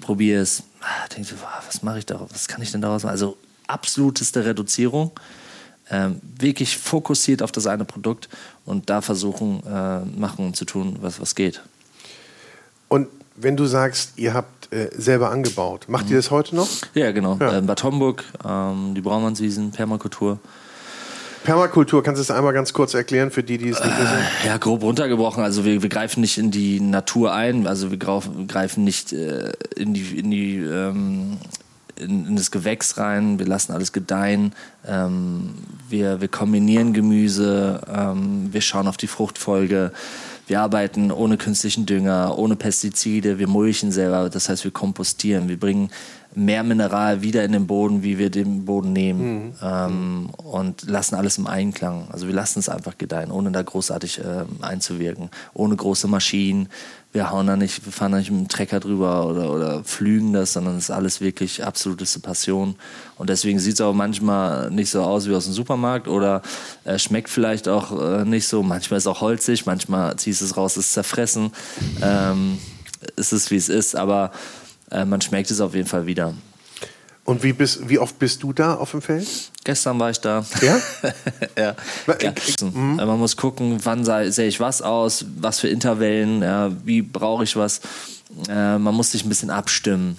Probiere es. Ah, denke so, was mache ich daraus? Was kann ich denn daraus machen? Also absoluteste Reduzierung. Ähm, wirklich fokussiert auf das eine Produkt und da versuchen, äh, machen und zu tun, was, was geht. Und wenn du sagst, ihr habt äh, selber angebaut, macht mhm. ihr das heute noch? Ja, genau. Ja. Ähm, Bad Homburg, ähm, die Braumannswiesen, Permakultur. Permakultur, kannst du es einmal ganz kurz erklären für die, die es nicht wissen? Äh, ja, grob runtergebrochen. Also wir, wir greifen nicht in die Natur ein, also wir greifen nicht äh, in die, in, die ähm, in, in, das Gewächs rein, wir lassen alles gedeihen, ähm, wir, wir kombinieren Gemüse, ähm, wir schauen auf die Fruchtfolge. Wir arbeiten ohne künstlichen Dünger, ohne Pestizide, wir mulchen selber, das heißt wir kompostieren, wir bringen mehr Mineral wieder in den Boden, wie wir den Boden nehmen mhm. ähm, und lassen alles im Einklang. Also wir lassen es einfach gedeihen, ohne da großartig äh, einzuwirken, ohne große Maschinen. Wir hauen da nicht, wir fahren da nicht mit dem Trecker drüber oder, oder flügen das, sondern es ist alles wirklich absoluteste Passion. Und deswegen sieht es auch manchmal nicht so aus wie aus dem Supermarkt oder äh, schmeckt vielleicht auch äh, nicht so. Manchmal ist es auch holzig, manchmal ziehst du es raus, ist zerfressen. Ähm, es ist wie es ist, aber äh, man schmeckt es auf jeden Fall wieder. Und wie, bist, wie oft bist du da auf dem Feld? Gestern war ich da. Ja? [laughs] ja. ja. Mhm. Man muss gucken, wann sehe ich was aus, was für Intervallen, ja, wie brauche ich was. Äh, man muss sich ein bisschen abstimmen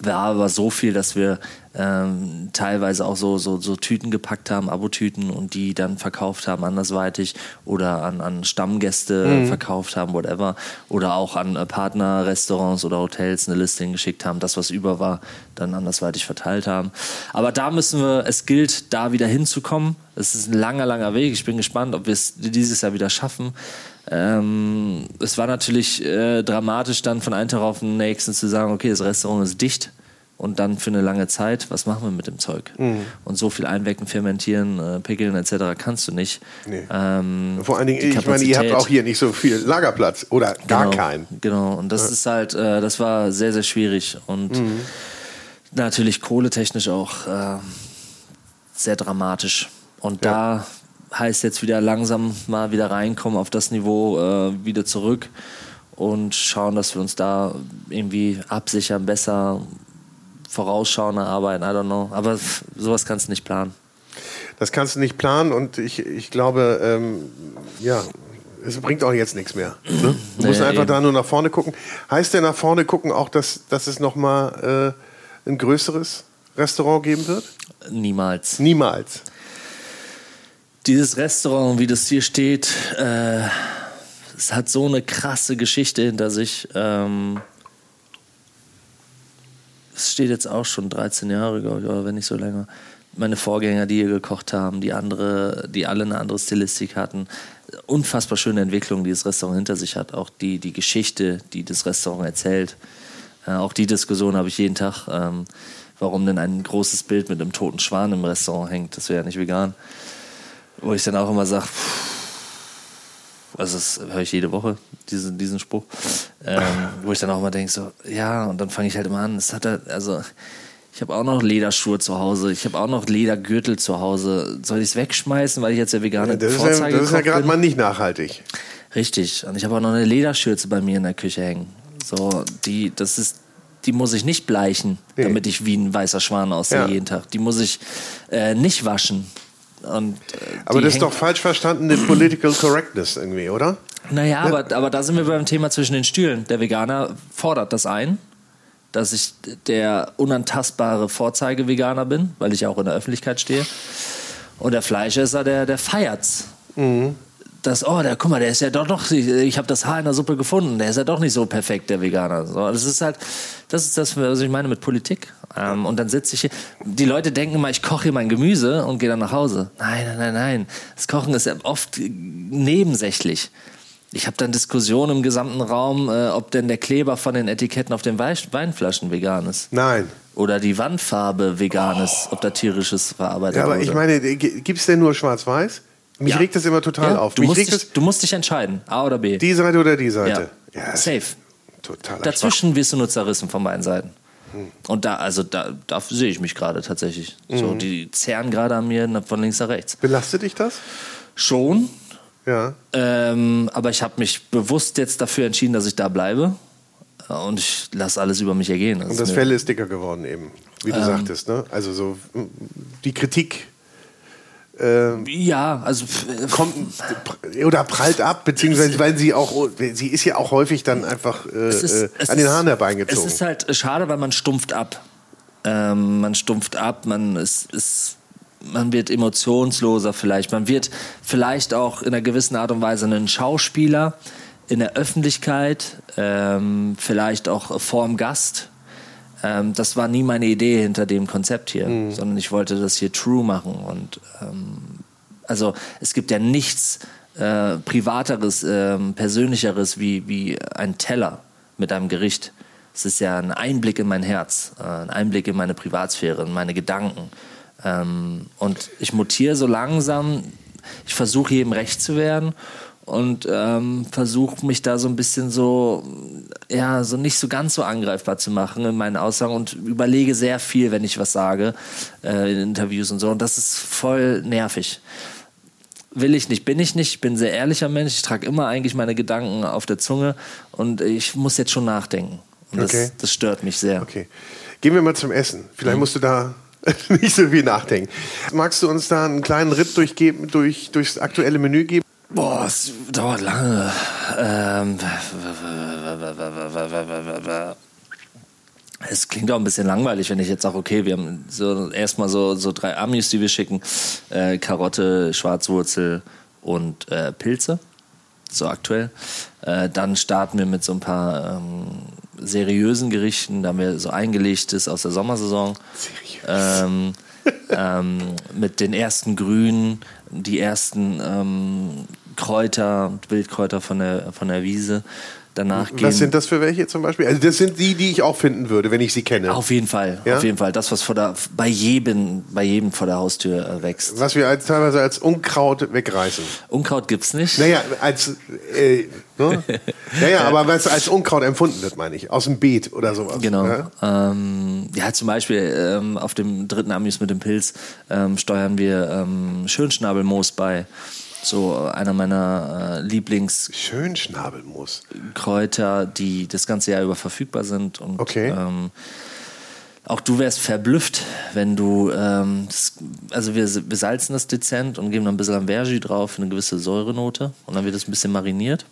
war aber so viel, dass wir ähm, teilweise auch so, so, so Tüten gepackt haben, Abotüten und die dann verkauft haben andersweitig oder an, an Stammgäste mhm. verkauft haben, whatever. Oder auch an äh, Partnerrestaurants oder Hotels eine Liste hingeschickt haben, das, was über war, dann andersweitig verteilt haben. Aber da müssen wir, es gilt, da wieder hinzukommen. Es ist ein langer, langer Weg. Ich bin gespannt, ob wir es dieses Jahr wieder schaffen. Ähm, es war natürlich äh, dramatisch, dann von einem Tag auf den nächsten zu sagen, okay, das Restaurant ist dicht und dann für eine lange Zeit, was machen wir mit dem Zeug? Mhm. Und so viel einwecken, fermentieren, äh, pickeln etc. kannst du nicht. Nee. Ähm, Vor allen Dingen, ich meine, ihr habt auch hier nicht so viel Lagerplatz oder gar genau, keinen. Genau, und das ja. ist halt, äh, das war sehr, sehr schwierig und mhm. natürlich kohletechnisch auch äh, sehr dramatisch. Und ja. da heißt jetzt wieder langsam mal wieder reinkommen auf das Niveau, äh, wieder zurück und schauen, dass wir uns da irgendwie absichern, besser vorausschauender arbeiten, I don't know. Aber sowas kannst du nicht planen. Das kannst du nicht planen und ich, ich glaube, ähm, ja, es bringt auch jetzt nichts mehr. Ne? Du musst einfach eben. da nur nach vorne gucken. Heißt der nach vorne gucken auch, dass, dass es nochmal äh, ein größeres Restaurant geben wird? Niemals. Niemals dieses Restaurant, wie das hier steht, äh, es hat so eine krasse Geschichte hinter sich. Ähm, es steht jetzt auch schon 13 Jahre, glaube ich, oder wenn nicht so länger. Meine Vorgänger, die hier gekocht haben, die andere, die alle eine andere Stilistik hatten. Unfassbar schöne Entwicklung, die das Restaurant hinter sich hat. Auch die, die Geschichte, die das Restaurant erzählt. Äh, auch die Diskussion habe ich jeden Tag. Ähm, warum denn ein großes Bild mit einem toten Schwan im Restaurant hängt? Das wäre ja nicht vegan. Wo ich dann auch immer sage, also das höre ich jede Woche, diesen, diesen Spruch, ähm, wo ich dann auch immer denke, so, ja, und dann fange ich halt immer an, es hat halt, also ich habe auch noch Lederschuhe zu Hause, ich habe auch noch Ledergürtel zu Hause. Soll ich es wegschmeißen, weil ich jetzt der vegane ja, das ist ja, das ist ja gerade mal nicht nachhaltig. Richtig. Und ich habe auch noch eine Lederschürze bei mir in der Küche hängen. So, die, das ist die muss ich nicht bleichen, Nee. damit ich wie ein weißer Schwan aussehe Ja. jeden Tag. Die muss ich äh, nicht waschen. Und, äh, Aber das ist doch falsch verstandene Political Correctness irgendwie, oder? Naja, aber, aber da sind wir beim Thema zwischen den Stühlen. Der Veganer fordert das ein, dass ich der unantastbare Vorzeigeveganer bin, weil ich auch in der Öffentlichkeit stehe. Und der Fleischesser, der, der feiert's. Das, oh, der, guck mal, der ist ja doch noch, ich, ich habe das Haar in der Suppe gefunden, der ist ja doch nicht so perfekt, der Veganer. So, das ist halt, das ist das, was ich meine mit Politik. Ähm, und dann sitze ich hier, die Leute denken immer, ich koche hier mein Gemüse und gehe dann nach Hause. Nein, nein, nein, nein. Das Kochen ist oft nebensächlich. Ich habe dann Diskussionen im gesamten Raum, äh, ob denn der Kleber von den Etiketten auf den Wei- Weinflaschen vegan ist. Nein. Oder die Wandfarbe vegan ist, ob da tierisches verarbeitet Ja, aber wurde. ich meine, gibt es denn nur schwarz-weiß? Mich Ja. regt das immer total Ja, auf. Du musst, dich, das du musst dich entscheiden, A oder B. die Seite oder die Seite. ja. das Safe. ist Totaler Dazwischen wirst du nur zerrissen von beiden Seiten. Hm. Und da, also da, da sehe ich mich gerade tatsächlich. So, Mhm. die zerren gerade an mir von links nach rechts. Belastet dich das? Schon, Ja. ähm, aber ich habe mich bewusst jetzt dafür entschieden, dass ich da bleibe. Und ich lasse alles über mich ergehen. Und ist das Fell ist dicker geworden eben, wie Ähm. du sagtest. Ne? Also so die Kritik ähm, Ja, also pf, kommt oder prallt ab, beziehungsweise weil sie auch, sie ist ja auch häufig dann einfach äh, ist, äh, an den ist- Haaren herbeigezogen. Es ist halt schade, weil man stumpft ab. Ähm, man stumpft ab, man ist, ist, man wird emotionsloser vielleicht. Man wird vielleicht auch in einer gewissen Art und Weise ein Schauspieler in der Öffentlichkeit, ähm, vielleicht auch vorm Gast. Ähm, das war nie meine Idee hinter dem Konzept hier, sondern ich wollte das hier true machen. Und ähm, also es gibt ja nichts äh, privateres, ähm, persönlicheres wie, wie ein Teller mit einem Gericht. Es ist ja ein Einblick in mein Herz, äh, ein Einblick in meine Privatsphäre, in meine Gedanken. Ähm, und ich mutiere so langsam, ich versuche jedem recht zu werden und ähm, versuche mich da so ein bisschen so, ja, so nicht so ganz so angreifbar zu machen in meinen Aussagen und überlege sehr viel, wenn ich was sage äh, in Interviews und so. Und das ist voll nervig. Will ich nicht, bin ich nicht. Ich bin ein sehr ehrlicher Mensch. Ich trage immer eigentlich meine Gedanken auf der Zunge und ich muss jetzt schon nachdenken. Und das, Okay. das stört mich sehr. Okay. Gehen wir mal zum Essen. Vielleicht Mhm. musst du da [laughs] nicht so viel nachdenken. Magst du uns da einen kleinen Ritt durchgeben, durch, durchs aktuelle Menü geben? Boah, es dauert lange. Ähm, es klingt auch ein bisschen langweilig, wenn ich jetzt sage, okay, wir haben so erstmal so, so drei Amis, die wir schicken. Äh, Karotte, Schwarzwurzel und äh, Pilze. So aktuell. Äh, dann starten wir mit so ein paar ähm, seriösen Gerichten. Da haben wir so eingelegtes aus der Sommersaison. Seriös. Ähm, ähm, mit den ersten Grünen, die ersten ähm, Kräuter, Wildkräuter von der, von der Wiese. Danach gehen. Was sind das für welche zum Beispiel? Also das sind die, die ich auch finden würde, wenn ich sie kenne. Auf jeden Fall, Ja? auf jeden Fall. Das, was vor der, bei jedem, bei jedem vor der Haustür äh, wächst. Was wir als, teilweise als Unkraut wegreißen. Unkraut gibt's nicht. Naja, als. Äh, ne? [laughs] Naja, aber was als Unkraut empfunden wird, meine ich. Aus dem Beet oder sowas. Genau. Ja? Ähm, ja, zum Beispiel ähm, auf dem dritten Amüs mit dem Pilz ähm, steuern wir ähm, Schönschnabelmoos bei. So einer meiner äh, Lieblings Schön Schnabelmus. Kräuter, die das ganze Jahr über verfügbar sind. Und, Okay. ähm, auch du wärst verblüfft, wenn du, ähm, das, also wir, wir salzen das dezent und geben dann ein bisschen Ambergy drauf, eine gewisse Säurenote und dann wird es ein bisschen mariniert.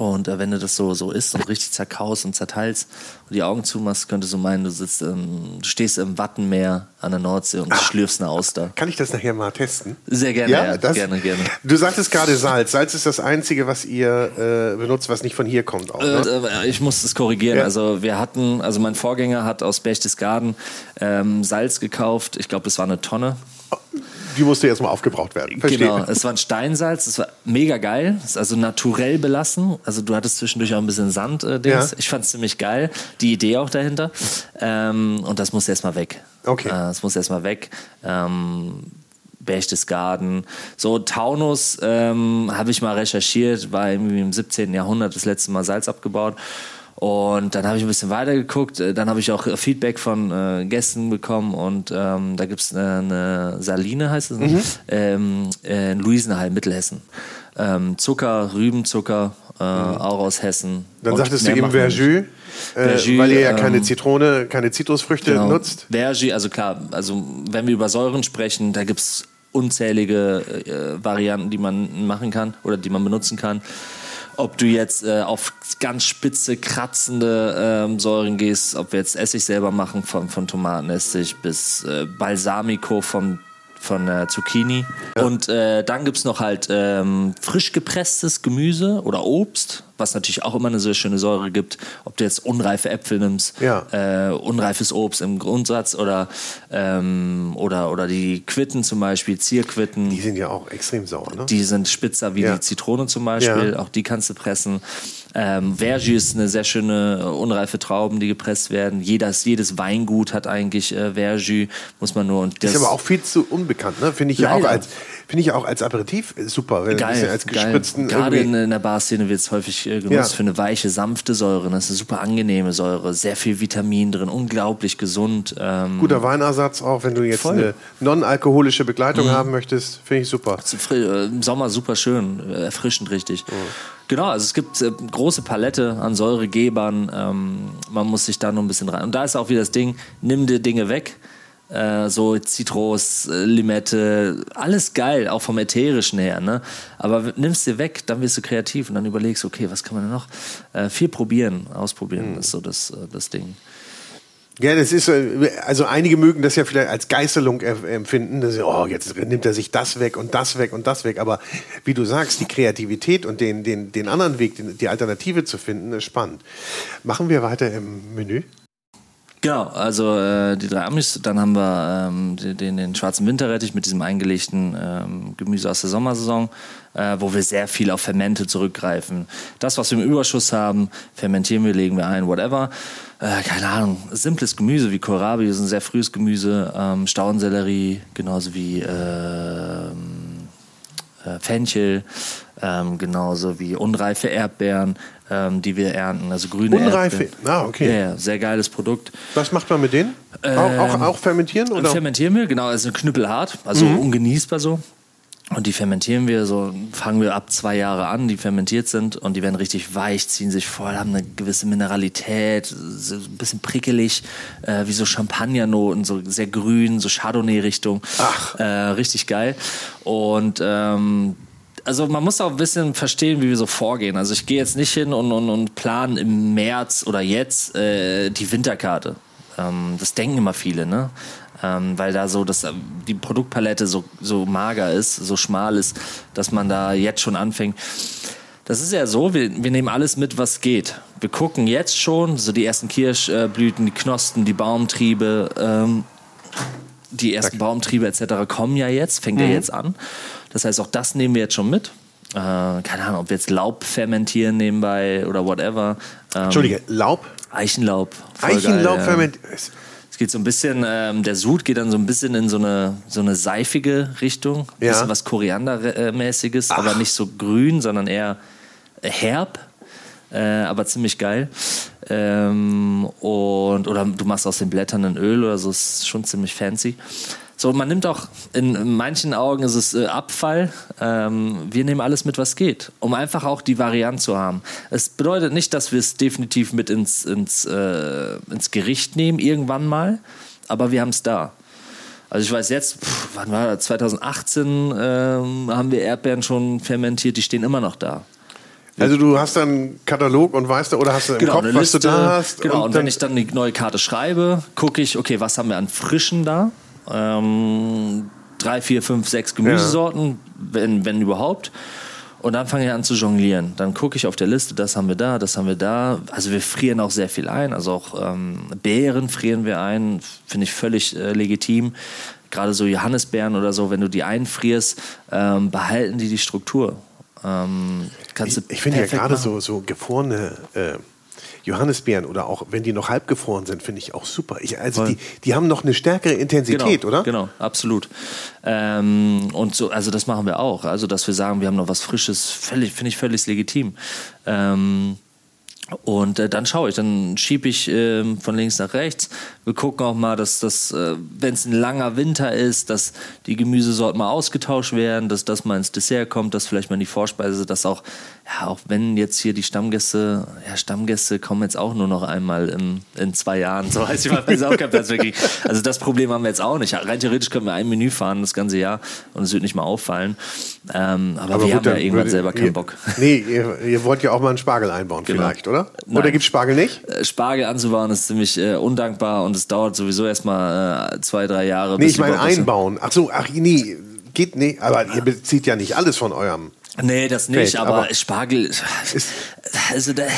Und äh, wenn du das so, so isst und richtig zerkaust und zerteilst und die Augen zumachst, könntest du meinen, du, sitzt, ähm, du stehst im Wattenmeer an der Nordsee und schlürfst eine Auster. Kann ich das nachher mal testen? Sehr gerne, ja, das, gerne, gerne. Du sagtest gerade Salz. Salz ist das Einzige, was ihr äh, benutzt, was nicht von hier kommt. Auch, ne? Äh, ich muss das korrigieren. Ja. Also wir hatten, also mein Vorgänger hat aus Berchtesgaden ähm, Salz gekauft. Ich glaube, es war eine Tonne. Die musste jetzt mal aufgebraucht werden. Verstehe. Genau, es war ein Steinsalz, es war mega geil, es ist also naturell belassen. Also du hattest zwischendurch auch ein bisschen Sand. Äh. Ja. Ich fand es ziemlich geil, die Idee auch dahinter. Ähm, und das muss erstmal weg. Okay. Äh, das muss erstmal weg. Ähm, Berchtesgaden. So, Taunus ähm, habe ich mal recherchiert, war irgendwie im 17. Jahrhundert das letzte Mal Salz abgebaut. Und dann habe ich ein bisschen weitergeguckt. Äh, Dann habe ich auch äh, Feedback von äh, Gästen bekommen. Und ähm, da gibt es eine, eine Saline, heißt es, ne? ähm, äh, in Luisenheim, Mittelhessen. Ähm, Zucker, Rübenzucker äh, mhm. auch aus Hessen. Dann sagtest du eben Verjus, äh, weil ihr ja keine ähm, Zitrone, keine Zitrusfrüchte genau. nutzt. Verjus, also klar, also wenn wir über Säuren sprechen, da gibt es unzählige äh, Varianten, die man machen kann oder die man benutzen kann. Ob du jetzt äh, auf ganz spitze, kratzende ähm, Säuren gehst, ob wir jetzt Essig selber machen von, von Tomatenessig bis äh, Balsamico vom von äh, Zucchini. Ja. Und äh, dann gibt es noch halt ähm, frisch gepresstes Gemüse oder Obst, was natürlich auch immer eine sehr schöne Säure gibt. Ob du jetzt unreife Äpfel nimmst, ja. äh, unreifes Obst im Grundsatz oder, ähm, oder, oder die Quitten zum Beispiel, Zierquitten. Die sind ja auch extrem sauer, ne? Die sind spitzer wie ja. die Zitrone zum Beispiel. Auch die kannst du pressen. Ähm, Vergy ist eine sehr schöne unreife Trauben, die gepresst werden. Jedes, jedes Weingut hat eigentlich äh, Vergy, muss man nur. Und das ist aber auch viel zu unbekannt, ne? Finde ich ja auch als finde ich auch als Aperitif super, wenn geil, als gespritzten Gerade in, in, der Barszene wird es häufig äh, genutzt ja. für eine weiche, sanfte Säure. Das ist eine super angenehme Säure, sehr viel Vitamin drin, unglaublich gesund. Ähm Guter Weinersatz auch, wenn du jetzt voll. eine non-alkoholische Begleitung mhm. haben möchtest, finde ich super. Äh, Im Sommer super schön, äh, erfrischend richtig. Mhm. Genau, also es gibt äh, große Palette an Säuregebern. Ähm, man muss sich da nur ein bisschen rein. Und da ist auch wieder das Ding, nimm dir Dinge weg. Äh, so Zitrus, äh, Limette, alles geil, auch vom Ätherischen her. Ne? Aber nimmst dir weg, dann wirst du kreativ und dann überlegst, okay, was kann man denn noch? Äh, viel probieren, ausprobieren, mhm. ist so das, äh, das Ding. Ja, das ist, also einige mögen das ja vielleicht als Geißelung empfinden. Dass, oh, jetzt nimmt er sich das weg und das weg und das weg. Aber wie du sagst, die Kreativität und den, den, den anderen Weg, die Alternative zu finden, ist spannend. Machen wir weiter im Menü? Genau, also äh, die drei Amis, dann haben wir ähm, den, den, schwarzen Winterrettich mit diesem eingelegten ähm, Gemüse aus der Sommersaison, äh, wo wir sehr viel auf Fermente zurückgreifen. Das, was wir im Überschuss haben, fermentieren wir, legen wir ein, whatever. Äh, keine Ahnung, simples Gemüse wie Kohlrabi, das ist ein sehr frühes Gemüse, ähm, Staudensellerie, genauso wie ähm, äh, Fenchel, ähm, genauso wie unreife Erdbeeren, ähm, die wir ernten, also grüne Unreife, Erdbeeren. ah, okay. Ja, ja, sehr geiles Produkt. Was macht man mit denen? Ähm, auch, auch, auch, fermentieren? Oder? Fermentieren wir, genau, also knüppelhart, also mhm. ungenießbar so. Und die fermentieren wir so, fangen wir ab zwei Jahre an, die fermentiert sind und die werden richtig weich, ziehen sich voll, haben eine gewisse Mineralität, so ein bisschen prickelig, äh, wie so Champagnernoten, so sehr grün, so Chardonnay-Richtung. Ach. Äh, richtig geil. Und ähm, also man muss auch ein bisschen verstehen, wie wir so vorgehen. Also ich gehe jetzt nicht hin und, und, und plan im März oder jetzt äh, die Winterkarte. Ähm, das denken immer viele, ne? Ähm, weil da so das, die Produktpalette so, so mager ist, so schmal ist, dass man da jetzt schon anfängt. Das ist ja so, wir, wir nehmen alles mit, was geht. Wir gucken jetzt schon, so die ersten Kirschblüten, die Knospen, die Baumtriebe, ähm, die ersten Baumtriebe etc. kommen ja jetzt, fängt mhm. ja jetzt an. Das heißt, auch das nehmen wir jetzt schon mit. Äh, keine Ahnung, ob wir jetzt Laub fermentieren nebenbei oder whatever. Ähm, Entschuldige, Laub? Eichenlaub. Eichenlaub fermentieren. Geht so ein bisschen, ähm, der Sud geht dann so ein bisschen in so eine, so eine seifige Richtung. Ja. Bisschen was Koriandermäßiges, aber nicht so grün, sondern eher herb. Äh, aber ziemlich geil. Ähm, und, oder du machst aus den Blättern ein Öl oder so, ist schon ziemlich fancy. So, man nimmt auch, in manchen Augen ist es äh, Abfall. Ähm, wir nehmen alles mit, was geht, um einfach auch die Variante zu haben. Es bedeutet nicht, dass wir es definitiv mit ins, ins, äh, ins Gericht nehmen, irgendwann mal, aber wir haben es da. Also ich weiß jetzt, pff, wann war das? 2018 ähm, haben wir Erdbeeren schon fermentiert, die stehen immer noch da. Also du hast dann einen Katalog und weißt du, oder hast du im genau, Kopf, was Liste, du da hast? Genau, und, und wenn ich dann die neue Karte schreibe, gucke ich, okay, was haben wir an Frischen da? Ähm, drei, vier, fünf, sechs Gemüsesorten, ja. wenn, wenn überhaupt. Und dann fange ich an zu jonglieren. Dann gucke ich auf der Liste, das haben wir da, das haben wir da. Also wir frieren auch sehr viel ein. Also auch ähm, Beeren frieren wir ein, finde ich völlig äh, legitim. Gerade so Johannisbeeren oder so, wenn du die einfrierst, ähm, behalten die die Struktur. Ähm, ich, ich finde ja gerade so, so gefrorene äh, Johannisbeeren oder auch wenn die noch halbgefroren sind, finde ich auch super. Ich, also die, die haben noch eine stärkere Intensität, genau, oder? Genau, absolut. Ähm, und so, also das machen wir auch. Also dass wir sagen, wir haben noch was Frisches, finde ich völlig legitim. Ähm, und äh, dann schaue ich, dann schiebe ich äh, von links nach rechts. Wir gucken auch mal, dass das, äh, wenn es ein langer Winter ist, dass die Gemüsesorten mal ausgetauscht werden, dass das mal ins Dessert kommt, dass vielleicht mal in die Vorspeise, dass auch ja, auch wenn jetzt hier die Stammgäste, ja, Stammgäste kommen jetzt auch nur noch einmal in, in zwei Jahren. So heißt ich mal, auch kein Platz wirklich. Also das Problem haben wir jetzt auch nicht. Rein theoretisch können wir ein Menü fahren das ganze Jahr und es wird nicht mal auffallen. Ähm, aber, aber, wir gut, haben ja irgendwann selber keinen ihr, Bock. Nee, ihr, ihr, wollt ja auch mal einen Spargel einbauen genau. vielleicht, oder? Nein. Oder gibt es Spargel nicht? Äh, Spargel anzubauen ist ziemlich äh, undankbar und es dauert sowieso erstmal äh, zwei, drei Jahre. Nee, ich meine einbauen. Ach so, ach nee, geht nicht. Aber ihr bezieht ja nicht alles von eurem Nee, das nicht, Feld, aber, aber, Spargel ist. Also der,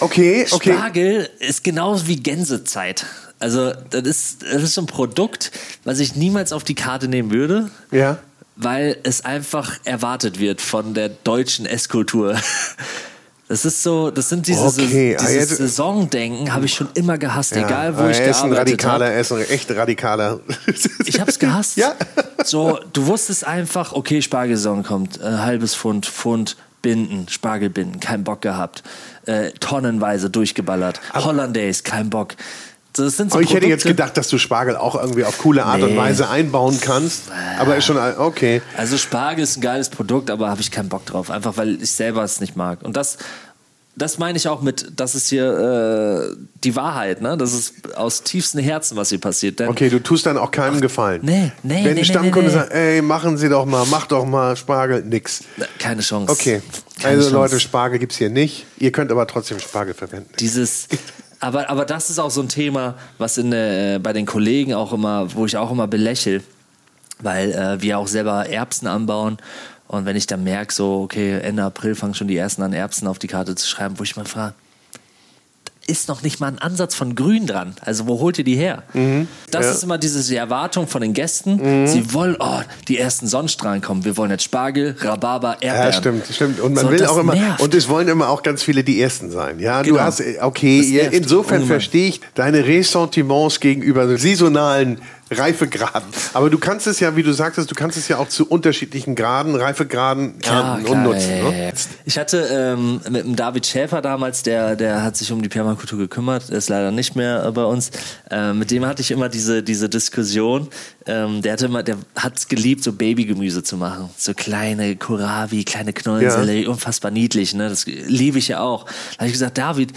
okay, okay. Spargel ist genauso wie Gänsezeit. Also, das ist, das ist so ein Produkt, was ich niemals auf die Karte nehmen würde. Ja. Weil es einfach erwartet wird von der deutschen Esskultur. [laughs] Das ist so, das sind diese, okay. Ah, dieses Saisondenken habe ich schon immer gehasst, ja. egal wo ah, ich er gearbeitet radikaler, Er ist ein echt radikaler. [laughs] ich habe es gehasst. Ja. So, du wusstest einfach, okay, Spargelsaison kommt, ein halbes Pfund, Pfund Binden, Spargelbinden, kein Bock gehabt, äh, tonnenweise durchgeballert, Hollandaise, kein Bock. Das sind so ich hätte jetzt gedacht, dass du Spargel auch irgendwie auf coole Art nee. und Weise einbauen kannst. Aber ist schon okay. Also Spargel ist ein geiles Produkt, aber habe ich keinen Bock drauf. Einfach weil ich selber es nicht mag. Und das, das meine ich auch mit, das ist hier äh, die Wahrheit, ne? Das ist aus tiefstem Herzen, was hier passiert. Denn okay, du tust dann auch keinem Ach, Gefallen. Nee, nee, Wenn nee, ein Stammkunde nee, nee. sagt, ey, machen Sie doch mal, mach doch mal Spargel, nix. Keine Chance. Okay, Keine also Chance. Leute, Spargel gibt es hier nicht. Ihr könnt aber trotzdem Spargel verwenden. Dieses [laughs] aber, aber das ist auch so ein Thema, was in, äh, bei den Kollegen auch immer, wo ich auch immer belächle, weil äh, wir auch selber Erbsen anbauen. Und wenn ich dann merke, so, okay, Ende April fangen schon die ersten an, Erbsen auf die Karte zu schreiben, wo ich mal frage, ist noch nicht mal ein Ansatz von Grün dran. Also wo holt ihr die her? Mhm. Das ja. ist immer diese die Erwartung von den Gästen. Mhm. Sie wollen, oh, die ersten Sonnenstrahlen kommen. Wir wollen jetzt Spargel, Rhabarber, Erdbeeren. Ja, stimmt, stimmt. Und man so, will auch immer, nervt. und es wollen immer auch ganz viele die Ersten sein. Ja, genau. du hast, okay, insofern verstehe ich deine Ressentiments gegenüber saisonalen Reifegraden. Aber du kannst es ja, wie du sagtest, du kannst es ja auch zu unterschiedlichen Graden, Reifegraden ernten und nutzen. Ne? Ich hatte ähm, mit dem David Schäfer damals, der, der hat sich um die Permakultur gekümmert, der ist leider nicht mehr bei uns. Äh, mit dem hatte ich immer diese, diese Diskussion. Ähm, der hatte immer, der hat es geliebt, so Babygemüse zu machen. So kleine Kohlrabi, kleine Knollensellerie, ja. unfassbar niedlich. Ne? Das liebe ich ja auch. Da habe ich gesagt, David,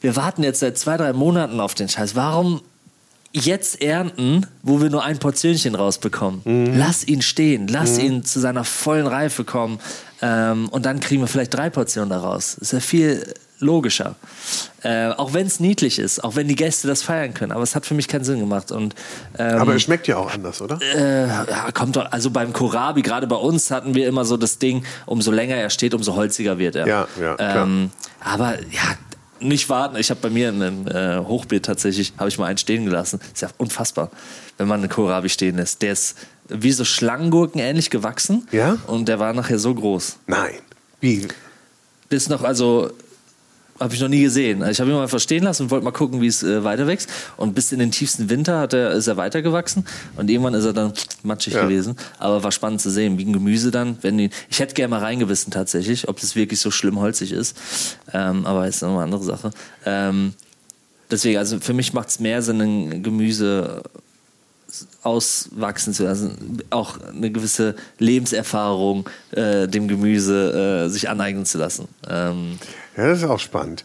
wir warten jetzt seit zwei, drei Monaten auf den Scheiß. Warum jetzt ernten, wo wir nur ein Portionchen rausbekommen. Mhm. Lass ihn stehen, lass mhm. ihn zu seiner vollen Reife kommen ähm, und dann kriegen wir vielleicht drei Portionen daraus. Das ist ja viel logischer. Äh, auch wenn es niedlich ist, auch wenn die Gäste das feiern können. Aber es hat für mich keinen Sinn gemacht. Und, ähm, aber es schmeckt ja auch anders, oder? Äh, ja, kommt doch. Also beim Kohlrabi, gerade bei uns hatten wir immer so das Ding, umso länger er steht, umso holziger wird er. Ja, ja. Ähm, aber ja, nicht warten. Ich habe bei mir ein äh, Hochbeet tatsächlich, habe ich mal einen stehen gelassen. Ist ja unfassbar, wenn man einen Kohlrabi stehen lässt. Der ist wie so Schlangengurken ähnlich gewachsen. Ja? Und der war nachher so groß. Nein. Wie? Bis noch, also habe ich noch nie gesehen. Also ich habe ihn mal verstehen lassen und wollte mal gucken, wie es äh, weiter wächst. Und bis in den tiefsten Winter hat er, ist er weitergewachsen. Und irgendwann ist er dann matschig ja. gewesen. Aber war spannend zu sehen, wie ein Gemüse dann. Wenn die, ich hätte gerne mal reingewissen tatsächlich, ob das wirklich so schlimm holzig ist. Ähm, aber ist noch eine andere Sache. Ähm, deswegen, also für mich macht es mehr Sinn, ein Gemüse auswachsen zu lassen, auch eine gewisse Lebenserfahrung äh, dem Gemüse äh, sich aneignen zu lassen. Ähm, ja, das ist auch spannend.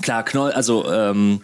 Klar, Knoll, also ähm,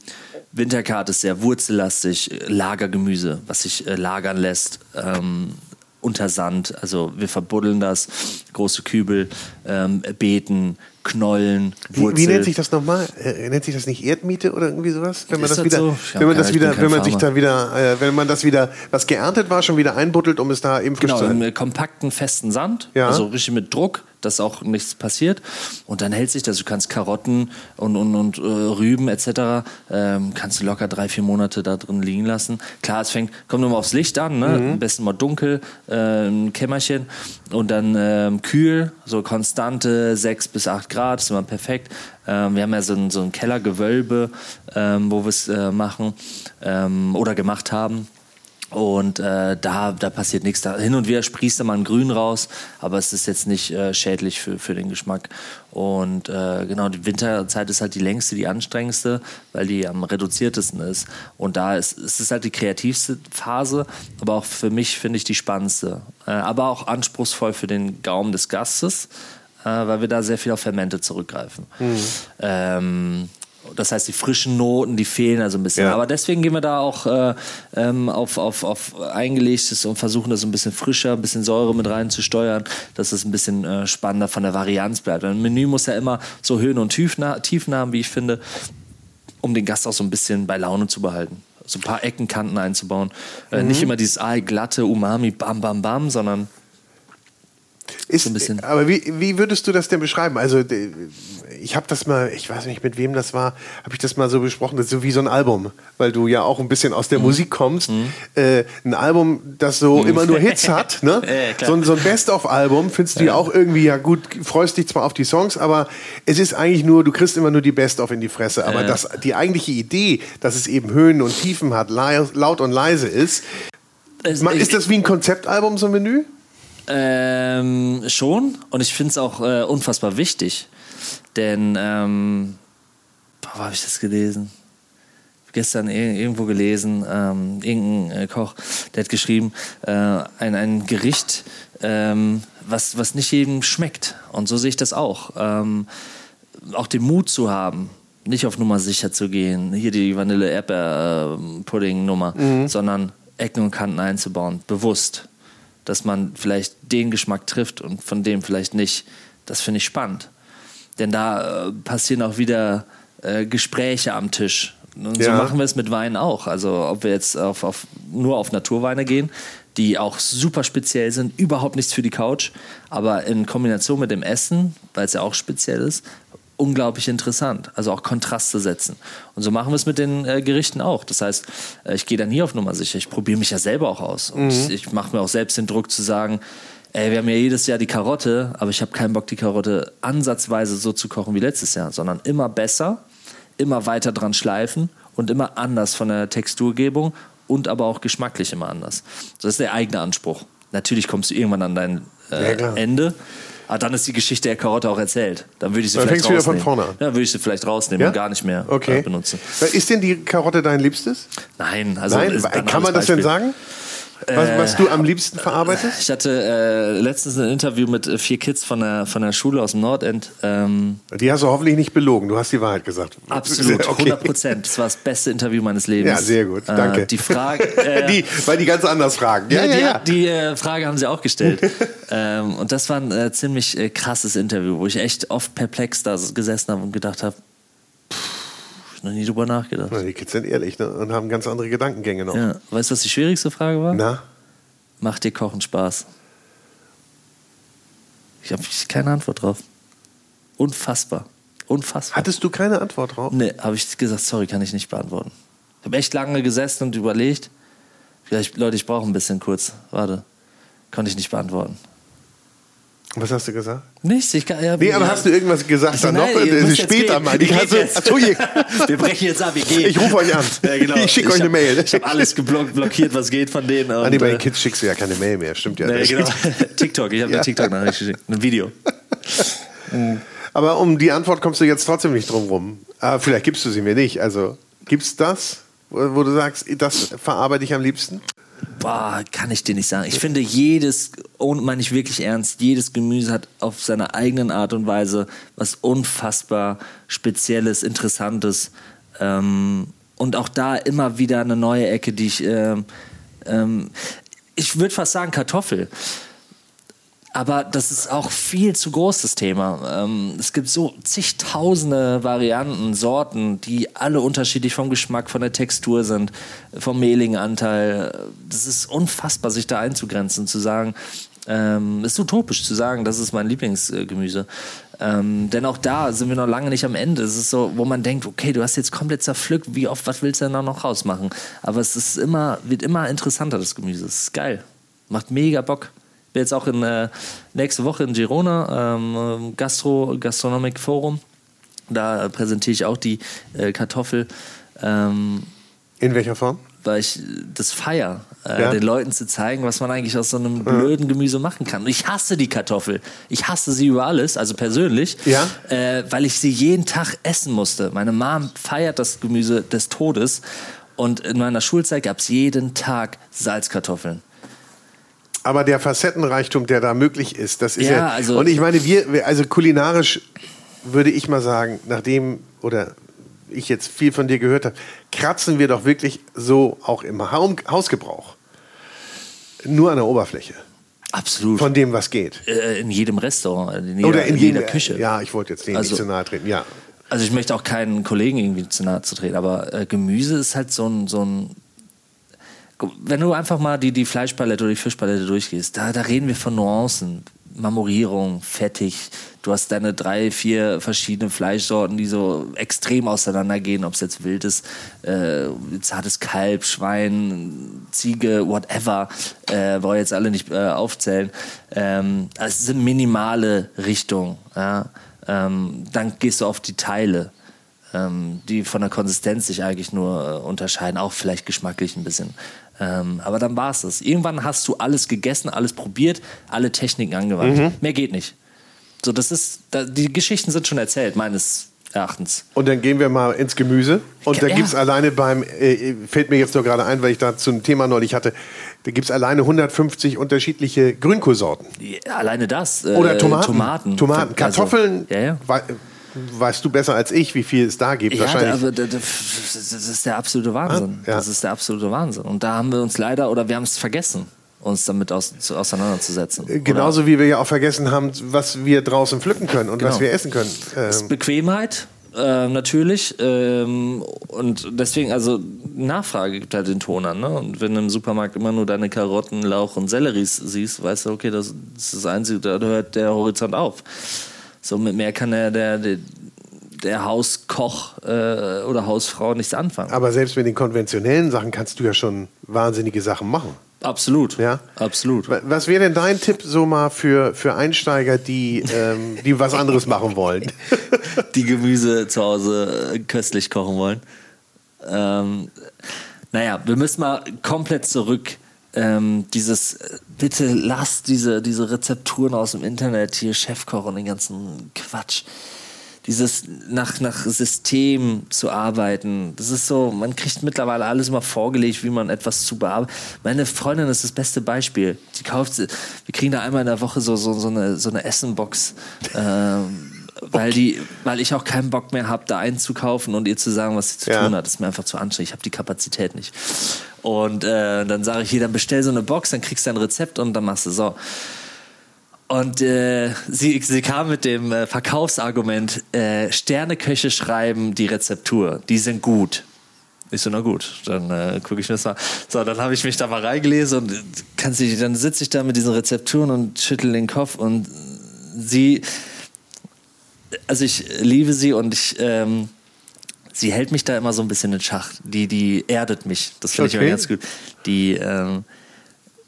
Winterkart ist sehr wurzellastig, Lagergemüse, was sich äh, lagern lässt. Ähm, unter Sand, also wir verbuddeln das, große Kübel, ähm, Beeten, Knollen, Wurzel. Wie, wie, nennt sich das nochmal? Äh, nennt sich das nicht Erdmiete oder irgendwie sowas? Wenn man ist das, wieder, so? wenn man das wieder, wenn man sich da wieder, äh, wenn man das wieder, was geerntet war, schon wieder einbuddelt, um es da eben frisch genau, zu. Genau, im kompakten, festen Sand, ja. also richtig mit Druck, dass auch nichts passiert. Und dann hält sich das. Du kannst Karotten und, und, und äh, Rüben etc. Ähm, kannst du locker drei, vier Monate da drin liegen lassen. Klar, es fängt, kommt immer aufs Licht an, ne? Mhm. am besten mal dunkel, äh, ein Kämmerchen und dann ähm, kühl, so konstante sechs bis acht Grad, ist immer perfekt. Ähm, wir haben ja so ein, so ein Kellergewölbe, ähm, wo wir es äh, machen ähm, oder gemacht haben. Und äh, da, da passiert nichts. Da, hin und wieder sprießt da mal ein Grün raus, aber es ist jetzt nicht äh, schädlich für, für den Geschmack. Und äh, genau, die Winterzeit ist halt die längste, die anstrengendste, weil die am reduziertesten ist. Und da ist, ist es halt die kreativste Phase, aber auch für mich finde ich die spannendste. Äh, aber auch anspruchsvoll für den Gaumen des Gastes. äh, weil wir da sehr viel auf Fermente zurückgreifen. Mhm. Ähm, das heißt, die frischen Noten, die fehlen also ein bisschen. Ja. Aber deswegen gehen wir da auch äh, ähm, auf, auf, auf eingelegtes und versuchen das ein bisschen frischer, ein bisschen Säure mit rein zu steuern, dass es ein bisschen äh, spannender von der Varianz bleibt. Ein Menü muss ja immer so Höhen und Tiefen, haben, wie ich finde, um den Gast auch so ein bisschen bei Laune zu behalten. So ein paar Eckenkanten einzubauen. Äh, mhm. Nicht immer dieses ah, glatte Umami, bam, bam, bam, sondern ist, so aber wie, wie würdest du das denn beschreiben? Also ich habe das mal, ich weiß nicht mit wem das war, habe ich das mal so besprochen, das ist so wie so ein Album, weil du ja auch ein bisschen aus der mhm. Musik kommst. Mhm. Äh, ein Album, das so mhm. immer nur Hits [laughs] hat, ne? ja, so, so, ein Best-of-Album findest du ja. auch irgendwie ja gut, freust dich zwar auf die Songs, aber es ist eigentlich nur, du kriegst immer nur die Best-of in die Fresse. Aber ja. das, die eigentliche Idee, dass es eben Höhen und Tiefen hat, laut und leise ist, ist das wie ein Konzeptalbum, so ein Menü? Ähm, schon. Und ich finde es auch äh, unfassbar wichtig. Denn, ähm, wo habe ich das gelesen? Gestern irgendwo gelesen, ähm, irgendein äh, Koch, der hat geschrieben, äh, ein, ein Gericht, ähm, was, was nicht jedem schmeckt. Und so sehe ich das auch. Ähm, auch den Mut zu haben, nicht auf Nummer sicher zu gehen, hier die Vanille-Erdbeer-Pudding-Nummer, mhm. sondern Ecken und Kanten einzubauen, bewusst dass man vielleicht den Geschmack trifft und von dem vielleicht nicht. Das finde ich spannend. Denn da äh, passieren auch wieder äh, Gespräche am Tisch. Und ja. so machen wir es mit Wein auch. Also ob wir jetzt auf, auf, nur auf Naturweine gehen, die auch super speziell sind, überhaupt nichts für die Couch, aber in Kombination mit dem Essen, weil es ja auch speziell ist, unglaublich interessant. Also auch Kontraste setzen. Und so machen wir es mit den äh, Gerichten auch. Das heißt, äh, ich gehe dann hier auf Nummer sicher. Ich probiere mich ja selber auch aus. Und mhm. ich mache mir auch selbst den Druck zu sagen, ey, wir haben ja jedes Jahr die Karotte, aber ich habe keinen Bock, die Karotte ansatzweise so zu kochen wie letztes Jahr, sondern immer besser, immer weiter dran schleifen und immer anders von der Texturgebung und aber auch geschmacklich immer anders. Das ist der eigene Anspruch. Natürlich kommst du irgendwann an dein äh, ja, Ende. Ah, dann ist die Geschichte der Karotte auch erzählt. Dann würde ich sie dann vielleicht rausnehmen. Wieder von vorne an. Ja, würde ich sie vielleicht rausnehmen ja? und gar nicht mehr okay. äh, benutzen. Ist denn die Karotte dein Liebstes? Nein, also Nein? kann man das denn sagen? Was, was, du am liebsten verarbeitest? Ich hatte äh, letztens ein Interview mit äh, vier Kids von der, von der Schule aus dem Nordend. Ähm, die hast du hoffentlich nicht belogen, du hast die Wahrheit gesagt. Absolut, [laughs] okay. 100 Prozent. Das war das beste Interview meines Lebens. Ja, sehr gut, danke. Äh, die Frage... [laughs] Äh, die, weil die ganz anders fragen. Ja, ja, die, ja. die äh, Frage haben sie auch gestellt. [laughs] ähm, und das war ein äh, ziemlich krasses Interview, wo ich echt oft perplex da gesessen habe und gedacht habe, noch nie drüber nachgedacht. Na, die Kids sind ehrlich ne? und haben ganz andere Gedankengänge noch. Ja. Weißt du, was die schwierigste Frage war? Na? Macht dir Kochen Spaß? Ich habe keine Antwort drauf. Unfassbar. Unfassbar. Hattest du keine Antwort drauf? Nee, habe ich gesagt, sorry, kann ich nicht beantworten. Ich habe echt lange gesessen und überlegt. Vielleicht, Leute, ich brauche ein bisschen kurz. Warte. Konnte ich nicht beantworten. Was hast du gesagt? Nichts. Ich kann, ja, nee, aber ja. hast du irgendwas gesagt also, dann noch? Es ist später mal. Ich also, achso, [laughs] wir brechen jetzt ab, wir gehen. Ich rufe euch an. [laughs] Ja, genau. Ich schicke euch eine Mail. Ich habe alles blockiert, was geht von denen. Und, ah, nee, bei den äh, Kids schickst du ja keine Mail mehr. Stimmt ja. Nee, genau. [laughs] TikTok. Ich habe ja. eine TikTok-Nachricht geschickt. Ein Video. aber um die Antwort kommst du jetzt trotzdem nicht drum rum. Aber ah, vielleicht gibst du sie mir nicht. Also, gibt's das, wo du sagst, das verarbeite ich am liebsten? Boah, kann ich dir nicht sagen. Ich finde jedes, und meine ich wirklich ernst, jedes Gemüse hat auf seine eigenen Art und Weise was unfassbar Spezielles, Interessantes. Ähm, und auch da immer wieder eine neue Ecke, die ich, ähm, ähm, ich würde fast sagen Kartoffel. Aber das ist auch viel zu groß, das Thema. Ähm, es gibt so zigtausende Varianten, Sorten, die alle unterschiedlich vom Geschmack, von der Textur sind, vom Mehlinganteil. Das ist unfassbar, sich da einzugrenzen, zu sagen, ähm, ist utopisch zu sagen, das ist mein Lieblingsgemüse. Ähm, denn auch da sind wir noch lange nicht am Ende. Es ist so, wo man denkt, okay, du hast jetzt komplett zerpflückt, wie oft, was willst du denn da noch rausmachen? Aber es ist immer, wird immer interessanter, das Gemüse. Es ist geil. Macht mega Bock bin jetzt auch in, äh, nächste Woche in Girona, ähm, Gastro, Gastronomic Forum. Da präsentiere ich auch die äh, Kartoffel. Ähm, in welcher Form? Weil ich das feier, äh, ja. den Leuten zu zeigen, was man eigentlich aus so einem blöden Gemüse machen kann. Und ich hasse die Kartoffel. Ich hasse sie über alles, also persönlich, ja. äh, weil ich sie jeden Tag essen musste. Meine Mom feiert das Gemüse des Todes. Und in meiner Schulzeit gab es jeden Tag Salzkartoffeln. Aber der Facettenreichtum, der da möglich ist, das ist ja. Ja, also- und ich meine, wir, also kulinarisch würde ich mal sagen, nachdem oder ich jetzt viel von dir gehört habe, kratzen wir doch wirklich so auch im Hausgebrauch. Nur an der Oberfläche Absolut. von dem, was geht. äh, in jedem Restaurant, in jeder, Oder in, jeder jedem- Küche. Ja, ich wollte jetzt denen Also- nicht zu nahe treten. Ja. Also ich möchte auch keinen Kollegen irgendwie zu nahe zu treten, aber äh, Gemüse ist halt so ein, so ein wenn du einfach mal die, die Fleischpalette oder die Fischpalette durchgehst, da, da reden wir von Nuancen. Marmorierung, fettig. Du hast deine drei, vier verschiedene Fleischsorten, die so extrem auseinandergehen, ob es jetzt wild ist, äh, zartes Kalb, Schwein, Ziege, whatever. Äh, wollen jetzt alle nicht äh, aufzählen. Ähm, es sind minimale Richtungen. Ja? Ähm, dann gehst du auf die Teile ähm, die von der Konsistenz sich eigentlich nur äh, unterscheiden, auch vielleicht geschmacklich ein bisschen. Ähm, aber dann war es das. Irgendwann hast du alles gegessen, alles probiert, alle Techniken angewandt. Mehr geht nicht. So, das ist, da, die Geschichten sind schon erzählt, meines Erachtens. Und dann gehen wir mal ins Gemüse. Und da ja. gibt es alleine beim, äh, fällt mir jetzt nur gerade ein, weil ich da zum Thema neulich hatte, da gibt es alleine 150 unterschiedliche Grünkohlsorten. Ja, Alleine das. äh, Oder Tomaten. Tomaten. Tomaten. Also, Kartoffeln. ja, ja. Wei- weißt du besser als ich, wie viel es da gibt. Ja, Wahrscheinlich. da- das ist der absolute Wahnsinn. Ja. Das ist der absolute Wahnsinn. Und da haben wir uns leider, oder wir haben es vergessen, uns damit aus, zu, auseinanderzusetzen. Oder- Genauso wie wir ja auch vergessen haben, was wir draußen pflücken können und was Genau. wir essen können. ist Ähm, Bequemheit, äh, natürlich. Ähm, und deswegen, also Nachfrage gibt halt den Ton an. Ne? Und wenn du im Supermarkt immer nur deine Karotten, Lauch und Selleries siehst, weißt du, okay, das, das ist das Einzige, da hört der Horizont auf. So mit mehr kann der, der, der, Hauskoch äh, oder Hausfrau nichts anfangen. aber selbst mit den konventionellen Sachen kannst du ja schon wahnsinnige Sachen machen. Absolut. Ja? Absolut. Wa- Was wäre denn dein Tipp so mal für, für Einsteiger, die, ähm, die was anderes machen wollen? [laughs] die Gemüse zu Hause äh, köstlich kochen wollen. Ähm, naja, wir müssen mal komplett zurück. Ähm, dieses, bitte lasst diese, diese Rezepturen aus dem Internet, hier Chefkoch und den ganzen Quatsch. Dieses nach, nach System zu arbeiten, das ist so, man kriegt mittlerweile alles immer vorgelegt, wie man etwas zu bearbeiten. Meine Freundin ist das beste Beispiel. Die kauft, wir kriegen da einmal in der Woche so, so, so eine, so eine Essenbox. Ähm, weil, die, weil ich auch keinen Bock mehr habe, da einzukaufen und ihr zu sagen, was sie zu Ja. tun hat. Das ist mir einfach zu anstrengend. Ich habe die Kapazität nicht. Und äh, dann sage ich hier, dann bestell so eine Box, dann kriegst du ein Rezept und dann machst du so. Und äh, sie, sie kam mit dem äh, Verkaufsargument, äh, Sterneköche schreiben die Rezeptur, die sind gut. Ich so, na gut, dann äh, gucke ich mir das mal. So, dann habe ich mich da mal reingelesen und äh, kannst du, dann sitze ich da mit diesen Rezepturen und schüttel den Kopf und sie, also ich liebe sie und ich, ähm, sie hält mich da immer so ein bisschen in Schach. Die, die erdet mich. Das finde ich Okay. immer ganz gut. Die ähm,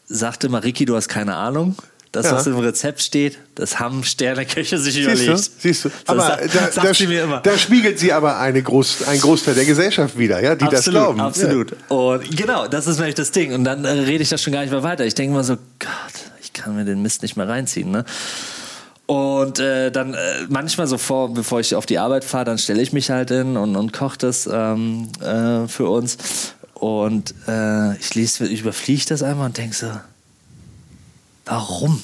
sagte immer, Ricky, du hast keine Ahnung. Das, Ja. was im Rezept steht, das haben Sterneköche sich Siehst du? überlegt. Siehst du? Aber sa- da, sagt da, sie mir immer. da spiegelt sie aber eine Groß, ein Großteil der Gesellschaft wieder, ja, die das absolut, glauben. Absolut. Und genau, das ist nämlich das Ding. Und dann äh, rede ich das schon gar nicht mehr weiter. Ich denke mal so, Gott, ich kann mir den Mist nicht mehr reinziehen. Ne? Und äh, dann äh, manchmal so vor, bevor ich auf die Arbeit fahre, dann stelle ich mich halt hin und, und koche das ähm, äh, für uns. Und äh, ich lese, überfliege das einmal und denke so, warum?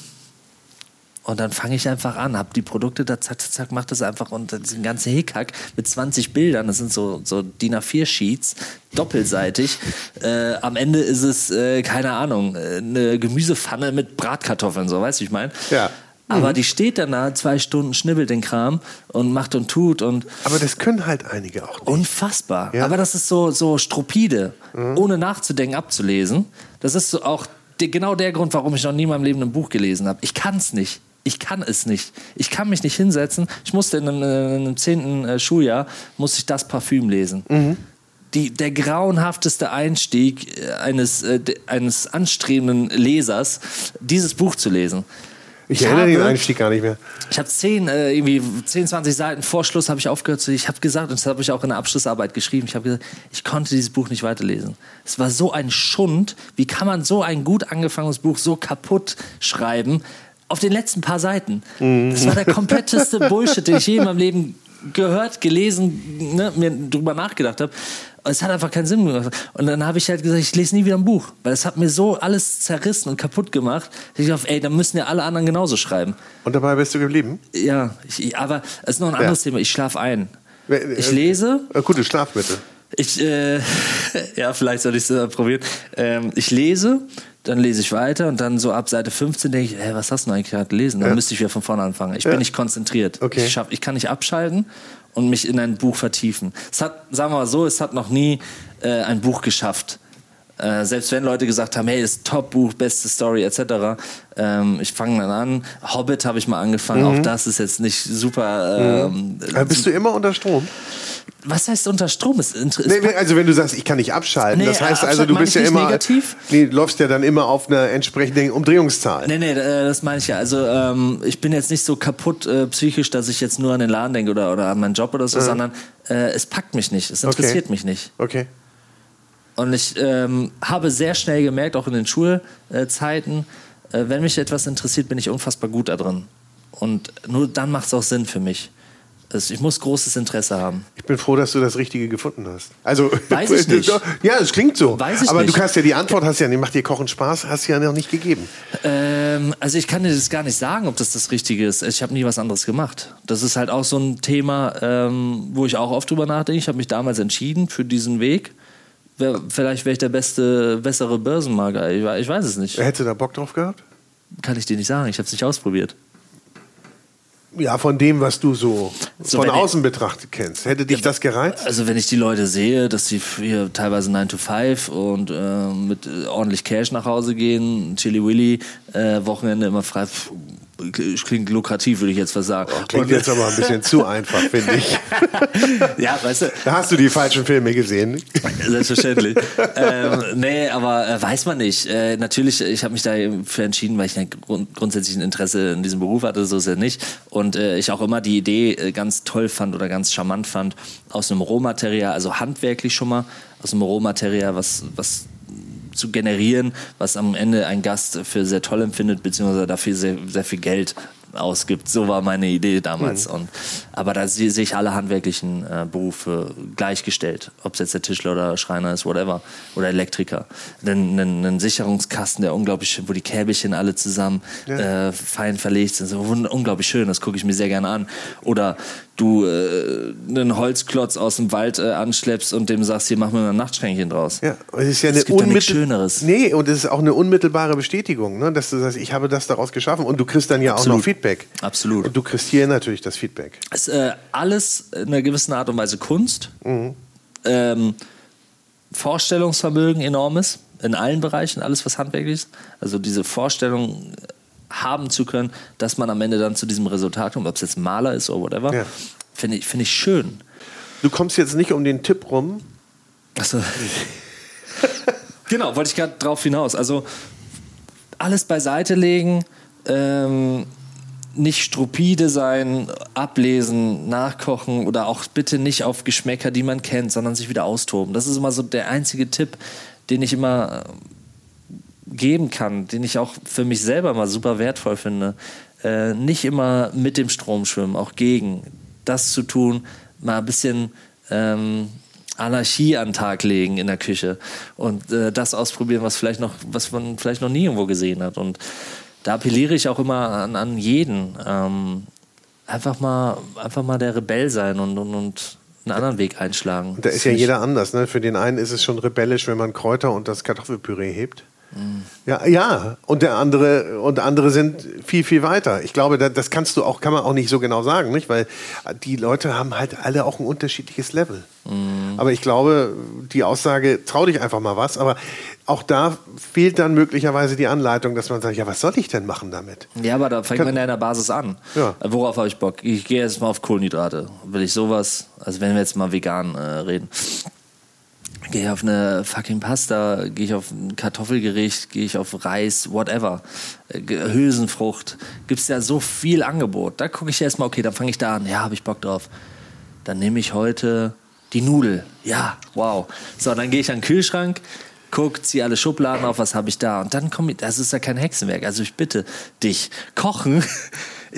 Und dann fange ich einfach an, habe die Produkte da, zack, zack, zack, mach das einfach und diesen ganzen Hickhack mit 20 Bildern, das sind so, so DIN A4-Sheets, doppelseitig. Äh, am Ende ist es, äh, keine Ahnung, äh, eine Gemüsepfanne mit Bratkartoffeln, so, weißt du, ich meine? Ja. Aber die steht dann da zwei Stunden, schnibbelt den Kram und macht und tut und Aber das können halt einige auch nicht. Unfassbar. Ja. Mhm. Aber das ist so, so stupide, ohne nachzudenken, abzulesen. Das ist so auch die, genau der Grund, warum ich noch nie in meinem Leben ein Buch gelesen habe. Ich kann es nicht. Ich kann es nicht. Ich kann mich nicht hinsetzen. Ich musste in einem, äh, zehnten äh, Schuljahr musste ich das Parfüm lesen. Mhm. Die, der grauenhafteste Einstieg äh, eines, eines anstrebenden Lesers, dieses Buch zu lesen. Ich, erinnere den habe- Einstieg gar nicht mehr. ich habe 10, äh, irgendwie 10, 20 Seiten vor Schluss habe ich aufgehört zu. Ich habe gesagt, und das habe ich auch in der Abschlussarbeit geschrieben, ich habe gesagt, ich konnte dieses Buch nicht weiterlesen. Es war so ein Schund. Wie kann man so ein gut angefangenes Buch so kaputt schreiben? Auf den letzten paar Seiten. Das war der kompletteste [laughs] Bullshit, den ich je in meinem Leben gehört, gelesen, ne, mir drüber nachgedacht habe. Es hat einfach keinen Sinn gemacht. Und dann habe ich halt gesagt, ich lese nie wieder ein Buch, weil es hat mir so alles zerrissen und kaputt gemacht. Ich dachte, ey, da müssen ja alle anderen genauso schreiben. Und dabei bist du geblieben? Ja, ich, aber es ist noch ein anderes ja. Thema. Ich schlafe ein. Ich lese. Äh, gute Schlafmittel. Ich, äh, [laughs] ja, vielleicht soll ich es äh, probieren. Ähm, ich lese, dann lese ich weiter und dann so ab Seite 15 denke ich, hey, was hast du eigentlich gerade gelesen? Dann ja. müsste ich wieder von vorne anfangen. Ich ja. bin nicht konzentriert. Okay. Ich, schaff, ich kann nicht abschalten und mich in ein Buch vertiefen. Es hat, sagen wir mal so, es hat noch nie äh, ein Buch geschafft. Äh, selbst wenn Leute gesagt haben, hey, das ist Top-Buch, beste Story etc. Ähm, ich fange dann an. Hobbit habe ich mal angefangen. Mhm. Auch das ist jetzt nicht super. Ähm, mhm. Bist du immer unter Strom? Was heißt unter Strom? Ist, ist nee, also wenn du sagst, ich kann nicht abschalten, nee, das heißt also, du bist ja immer negativ. Nee, läufst ja dann immer auf einer entsprechenden Umdrehungszahl. Nee, nee, äh, das meine ich ja. Also ähm, ich bin jetzt nicht so kaputt äh, psychisch, dass ich jetzt nur an den Laden denke oder, oder an meinen Job oder so, ja. sondern äh, es packt mich nicht, es interessiert okay. mich nicht. Okay. Und ich ähm, habe sehr schnell gemerkt, auch in den Schulzeiten, äh, wenn mich etwas interessiert, bin ich unfassbar gut da drin. Und nur dann macht es auch Sinn für mich. Also ich muss großes Interesse haben. Ich bin froh, dass du das Richtige gefunden hast. Also weiß ich [laughs] nicht. Ja, es klingt so. Weiß ich Aber nicht. du hast ja die Antwort, hast ja, macht dir Kochen Spaß, hast du ja noch nicht gegeben. Ähm, also ich kann dir das gar nicht sagen, ob das das Richtige ist. Ich habe nie was anderes gemacht. Das ist halt auch so ein Thema, ähm, wo ich auch oft drüber nachdenke. Ich habe mich damals entschieden für diesen Weg. Vielleicht wäre ich der beste, bessere Börsenmarker. Ich, ich weiß es nicht. Hätte da Bock drauf gehabt? Kann ich dir nicht sagen. Ich habe es nicht ausprobiert. Ja, von dem, was du so, so von außen betrachtet kennst. Hätte dich ja, das gereizt? Also wenn ich die Leute sehe, dass sie hier teilweise 9 to 5 und äh, mit äh, ordentlich Cash nach Hause gehen, Chili Willy, äh, Wochenende immer frei, klingt lukrativ, würde ich jetzt was sagen. Oh, klingt und, jetzt aber ein bisschen zu [laughs] einfach, finde ich. [laughs] ja, weißt du. Da hast du die falschen Filme gesehen. [laughs] Selbstverständlich. ähm, nee, aber äh, weiß man nicht. Äh, natürlich, ich habe mich dafür entschieden, weil ich ein grund grundsätzlich ein Interesse in diesem Beruf hatte, so ist er nicht. Und äh, ich auch immer die Idee äh, ganz toll fand oder ganz charmant fand, aus einem Rohmaterial, also handwerklich schon mal, aus einem Rohmaterial, was, was zu generieren, was am Ende ein Gast für sehr toll empfindet, beziehungsweise dafür sehr, sehr viel Geld ausgibt. So war meine Idee damals. Mhm. Und, aber da sehe ich alle handwerklichen äh, Berufe gleichgestellt. Ob es jetzt der Tischler oder Schreiner ist, whatever. Oder Elektriker. Einen, einen, einen Sicherungskasten, der unglaublich schön, wo die Käbelchen alle zusammen ja. äh, fein verlegt sind. So unglaublich schön, das gucke ich mir sehr gerne an. Oder du äh, einen Holzklotz aus dem Wald äh, anschleppst und dem sagst, hier mach mir mal ein Nachtschränkchen draus. Ja, und es ist ja eine unmittel Schöneres. Nee, und es ist auch eine unmittelbare Bestätigung, ne? dass du sagst, ich habe das daraus geschaffen und du kriegst dann ja Absolut. auch noch Feedback. Absolut. Und du kriegst hier natürlich das Feedback. Es ist äh, alles in einer gewissen Art und Weise Kunst. Mhm. Ähm, Vorstellungsvermögen enormes in allen Bereichen, alles was handwerklich ist. Also diese Vorstellung haben zu können, dass man am Ende dann zu diesem Resultat kommt, ob es jetzt Maler ist oder whatever, ja. finde ich, find ich schön. Du kommst jetzt nicht um den Tipp rum. Achso. genau, wollte ich gerade drauf hinaus. Also alles beiseite legen, ähm, nicht stupide sein, ablesen, nachkochen oder auch bitte nicht auf Geschmäcker, die man kennt, sondern sich wieder austoben. Das ist immer so der einzige Tipp, den ich immer geben kann, den ich auch für mich selber mal super wertvoll finde. Äh, nicht immer mit dem Strom schwimmen, auch gegen. Das zu tun, mal ein bisschen ähm, Anarchie an den Tag legen in der Küche und äh, das ausprobieren, was vielleicht noch, was man vielleicht noch nie irgendwo gesehen hat. Und da appelliere ich auch immer an, an jeden. Ähm, einfach mal, einfach mal der Rebell sein und, und, und einen anderen Weg einschlagen. Da ist ja jeder anders. Ne? Für den einen ist es schon rebellisch, wenn man Kräuter und das Kartoffelpüree hebt. Ja, ja, und der andere und andere sind viel viel weiter. Ich glaube, das kannst du auch kann man auch nicht so genau sagen, nicht, weil die Leute haben halt alle auch ein unterschiedliches Level. Mhm. Aber ich glaube, die Aussage trau dich einfach mal was, aber auch da fehlt dann möglicherweise die Anleitung, dass man sagt, ja, was soll ich denn machen damit? Ja, aber da fängt kann, man ja in der Basis an. Ja. Worauf habe ich Bock? Ich gehe jetzt mal auf Kohlenhydrate. Will ich sowas, also wenn wir jetzt mal vegan äh, reden gehe ich auf eine fucking Pasta, gehe ich auf ein Kartoffelgericht, gehe ich auf Reis, whatever. Äh, Hülsenfrucht. Gibt es ja so viel Angebot. Da gucke ich erstmal, okay, dann fange ich da an. Ja, habe ich Bock drauf. Dann nehme ich heute die Nudel. Ja, wow. So, dann gehe ich an den Kühlschrank, guck, zieh alle Schubladen auf, was habe ich da? Und dann komme ich, das ist ja kein Hexenwerk. Also ich bitte dich, kochen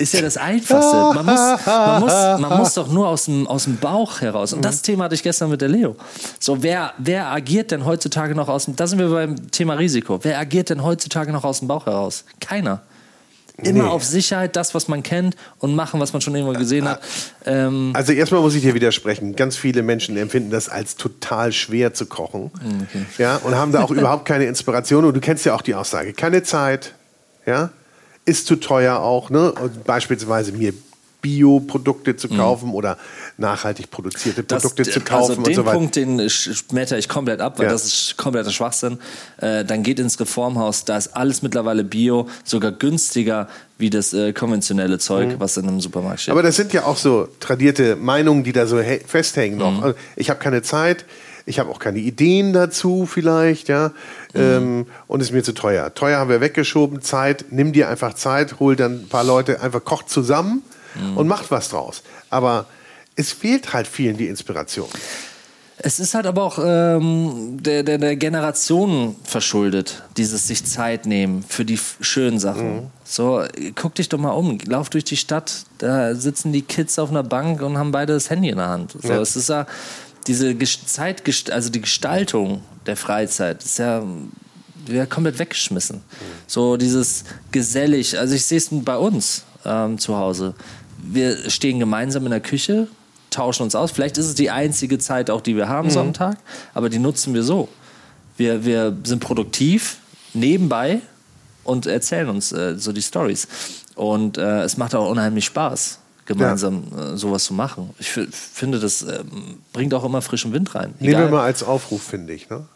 ist ja das Einfachste. Man muss, man muss, man muss doch nur aus dem, aus dem Bauch heraus. Und das Thema hatte ich gestern mit der Leo. So, wer, wer agiert denn heutzutage noch aus dem, da sind wir beim Thema Risiko. Wer agiert denn heutzutage noch aus dem Bauch heraus? Keiner. Immer nee. auf Sicherheit, das, was man kennt und machen, was man schon irgendwo gesehen hat. Ähm also erstmal muss ich dir widersprechen. Ganz viele Menschen empfinden das als total schwer zu kochen. Okay. Ja, und haben da auch überhaupt keine Inspiration. Und du kennst ja auch die Aussage. Keine Zeit. Ja, ist zu teuer auch. Ne? beispielsweise mir Bioprodukte zu mhm. kaufen mhm. oder nachhaltig produzierte Produkte das, zu kaufen also den und so weiter. Punkt, den schmetter ich komplett ab, weil ja. das ist kompletter Schwachsinn. Äh, dann geht ins Reformhaus, da ist alles mittlerweile Bio, sogar günstiger wie das äh, konventionelle Zeug, mhm. was in einem Supermarkt steht. Aber das sind ja auch so tradierte Meinungen, die da so festhängen noch. Mhm. Also ich habe keine Zeit, ich habe auch keine Ideen dazu vielleicht, ja. Mhm. Ähm, und es ist mir zu teuer. Teuer haben wir weggeschoben, Zeit, nimm dir einfach Zeit, hol dann ein paar Leute, einfach kocht zusammen mhm. und macht was draus. Aber es fehlt halt vielen die Inspiration. Es ist halt aber auch ähm, der, der, der Generation verschuldet, dieses sich Zeit nehmen für die schönen Sachen. Mhm. So, guck dich doch mal um, lauf durch die Stadt, da sitzen die Kids auf einer Bank und haben beide das Handy in der Hand. So, ja. es ist ja diese Zeit, also die Gestaltung der Freizeit ist ja, ja komplett weggeschmissen. Mhm. So dieses gesellig, also ich sehe es bei uns ähm, zu Hause. Wir stehen gemeinsam in der Küche, tauschen uns aus. Vielleicht ist es die einzige Zeit auch, die wir haben mhm. so am Tag, aber die nutzen wir so. Wir, wir sind produktiv nebenbei und erzählen uns äh, so die Stories. Und äh, es macht auch unheimlich Spaß, gemeinsam ja. äh, sowas zu machen. Ich finde, das ähm, bringt auch immer frischen Wind rein. Nehmen wir mal als Aufruf, finde ich. Ne?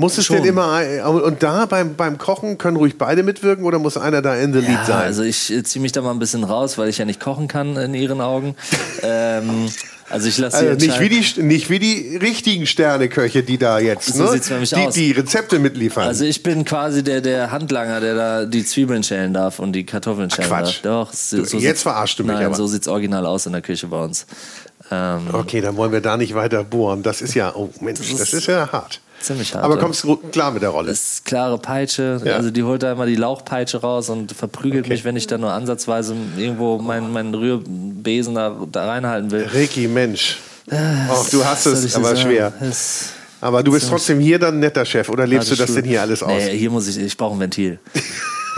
Muss es denn immer, und da beim, beim Kochen können ruhig beide mitwirken oder muss einer da in the lead ja, sein? Also ich äh, ziehe mich da mal ein bisschen raus, weil ich ja nicht kochen kann in ihren Augen. [laughs] ähm, also ich lasse also nicht wie die nicht wie die richtigen Sterneköche, die da jetzt so ne? die, aus. die Rezepte mitliefern. Also ich bin quasi der der Handlanger, der da die Zwiebeln schälen darf und die Kartoffeln schälen Ach, Quatsch. darf. Doch, so, du, jetzt verarschst du mich nein, aber. so sieht's original aus in der Küche bei uns. Ähm, okay, dann wollen wir da nicht weiter bohren. Das ist ja oh Mensch, das ist, das ist ja hart. Ziemlich hart. Aber kommst du klar mit der Rolle? Das ist klare Peitsche. Ja. Also die holt da immer die Lauchpeitsche raus und verprügelt okay. mich, wenn ich da nur ansatzweise irgendwo meinen, meinen Rührbesen da, da reinhalten will. Ricky, Mensch. Oh, du hast es aber sagen? schwer. Das aber du bist trotzdem hier dann netter Chef oder lebst du das denn hier alles aus? Nee, hier muss ich, ich brauche ein Ventil. [laughs]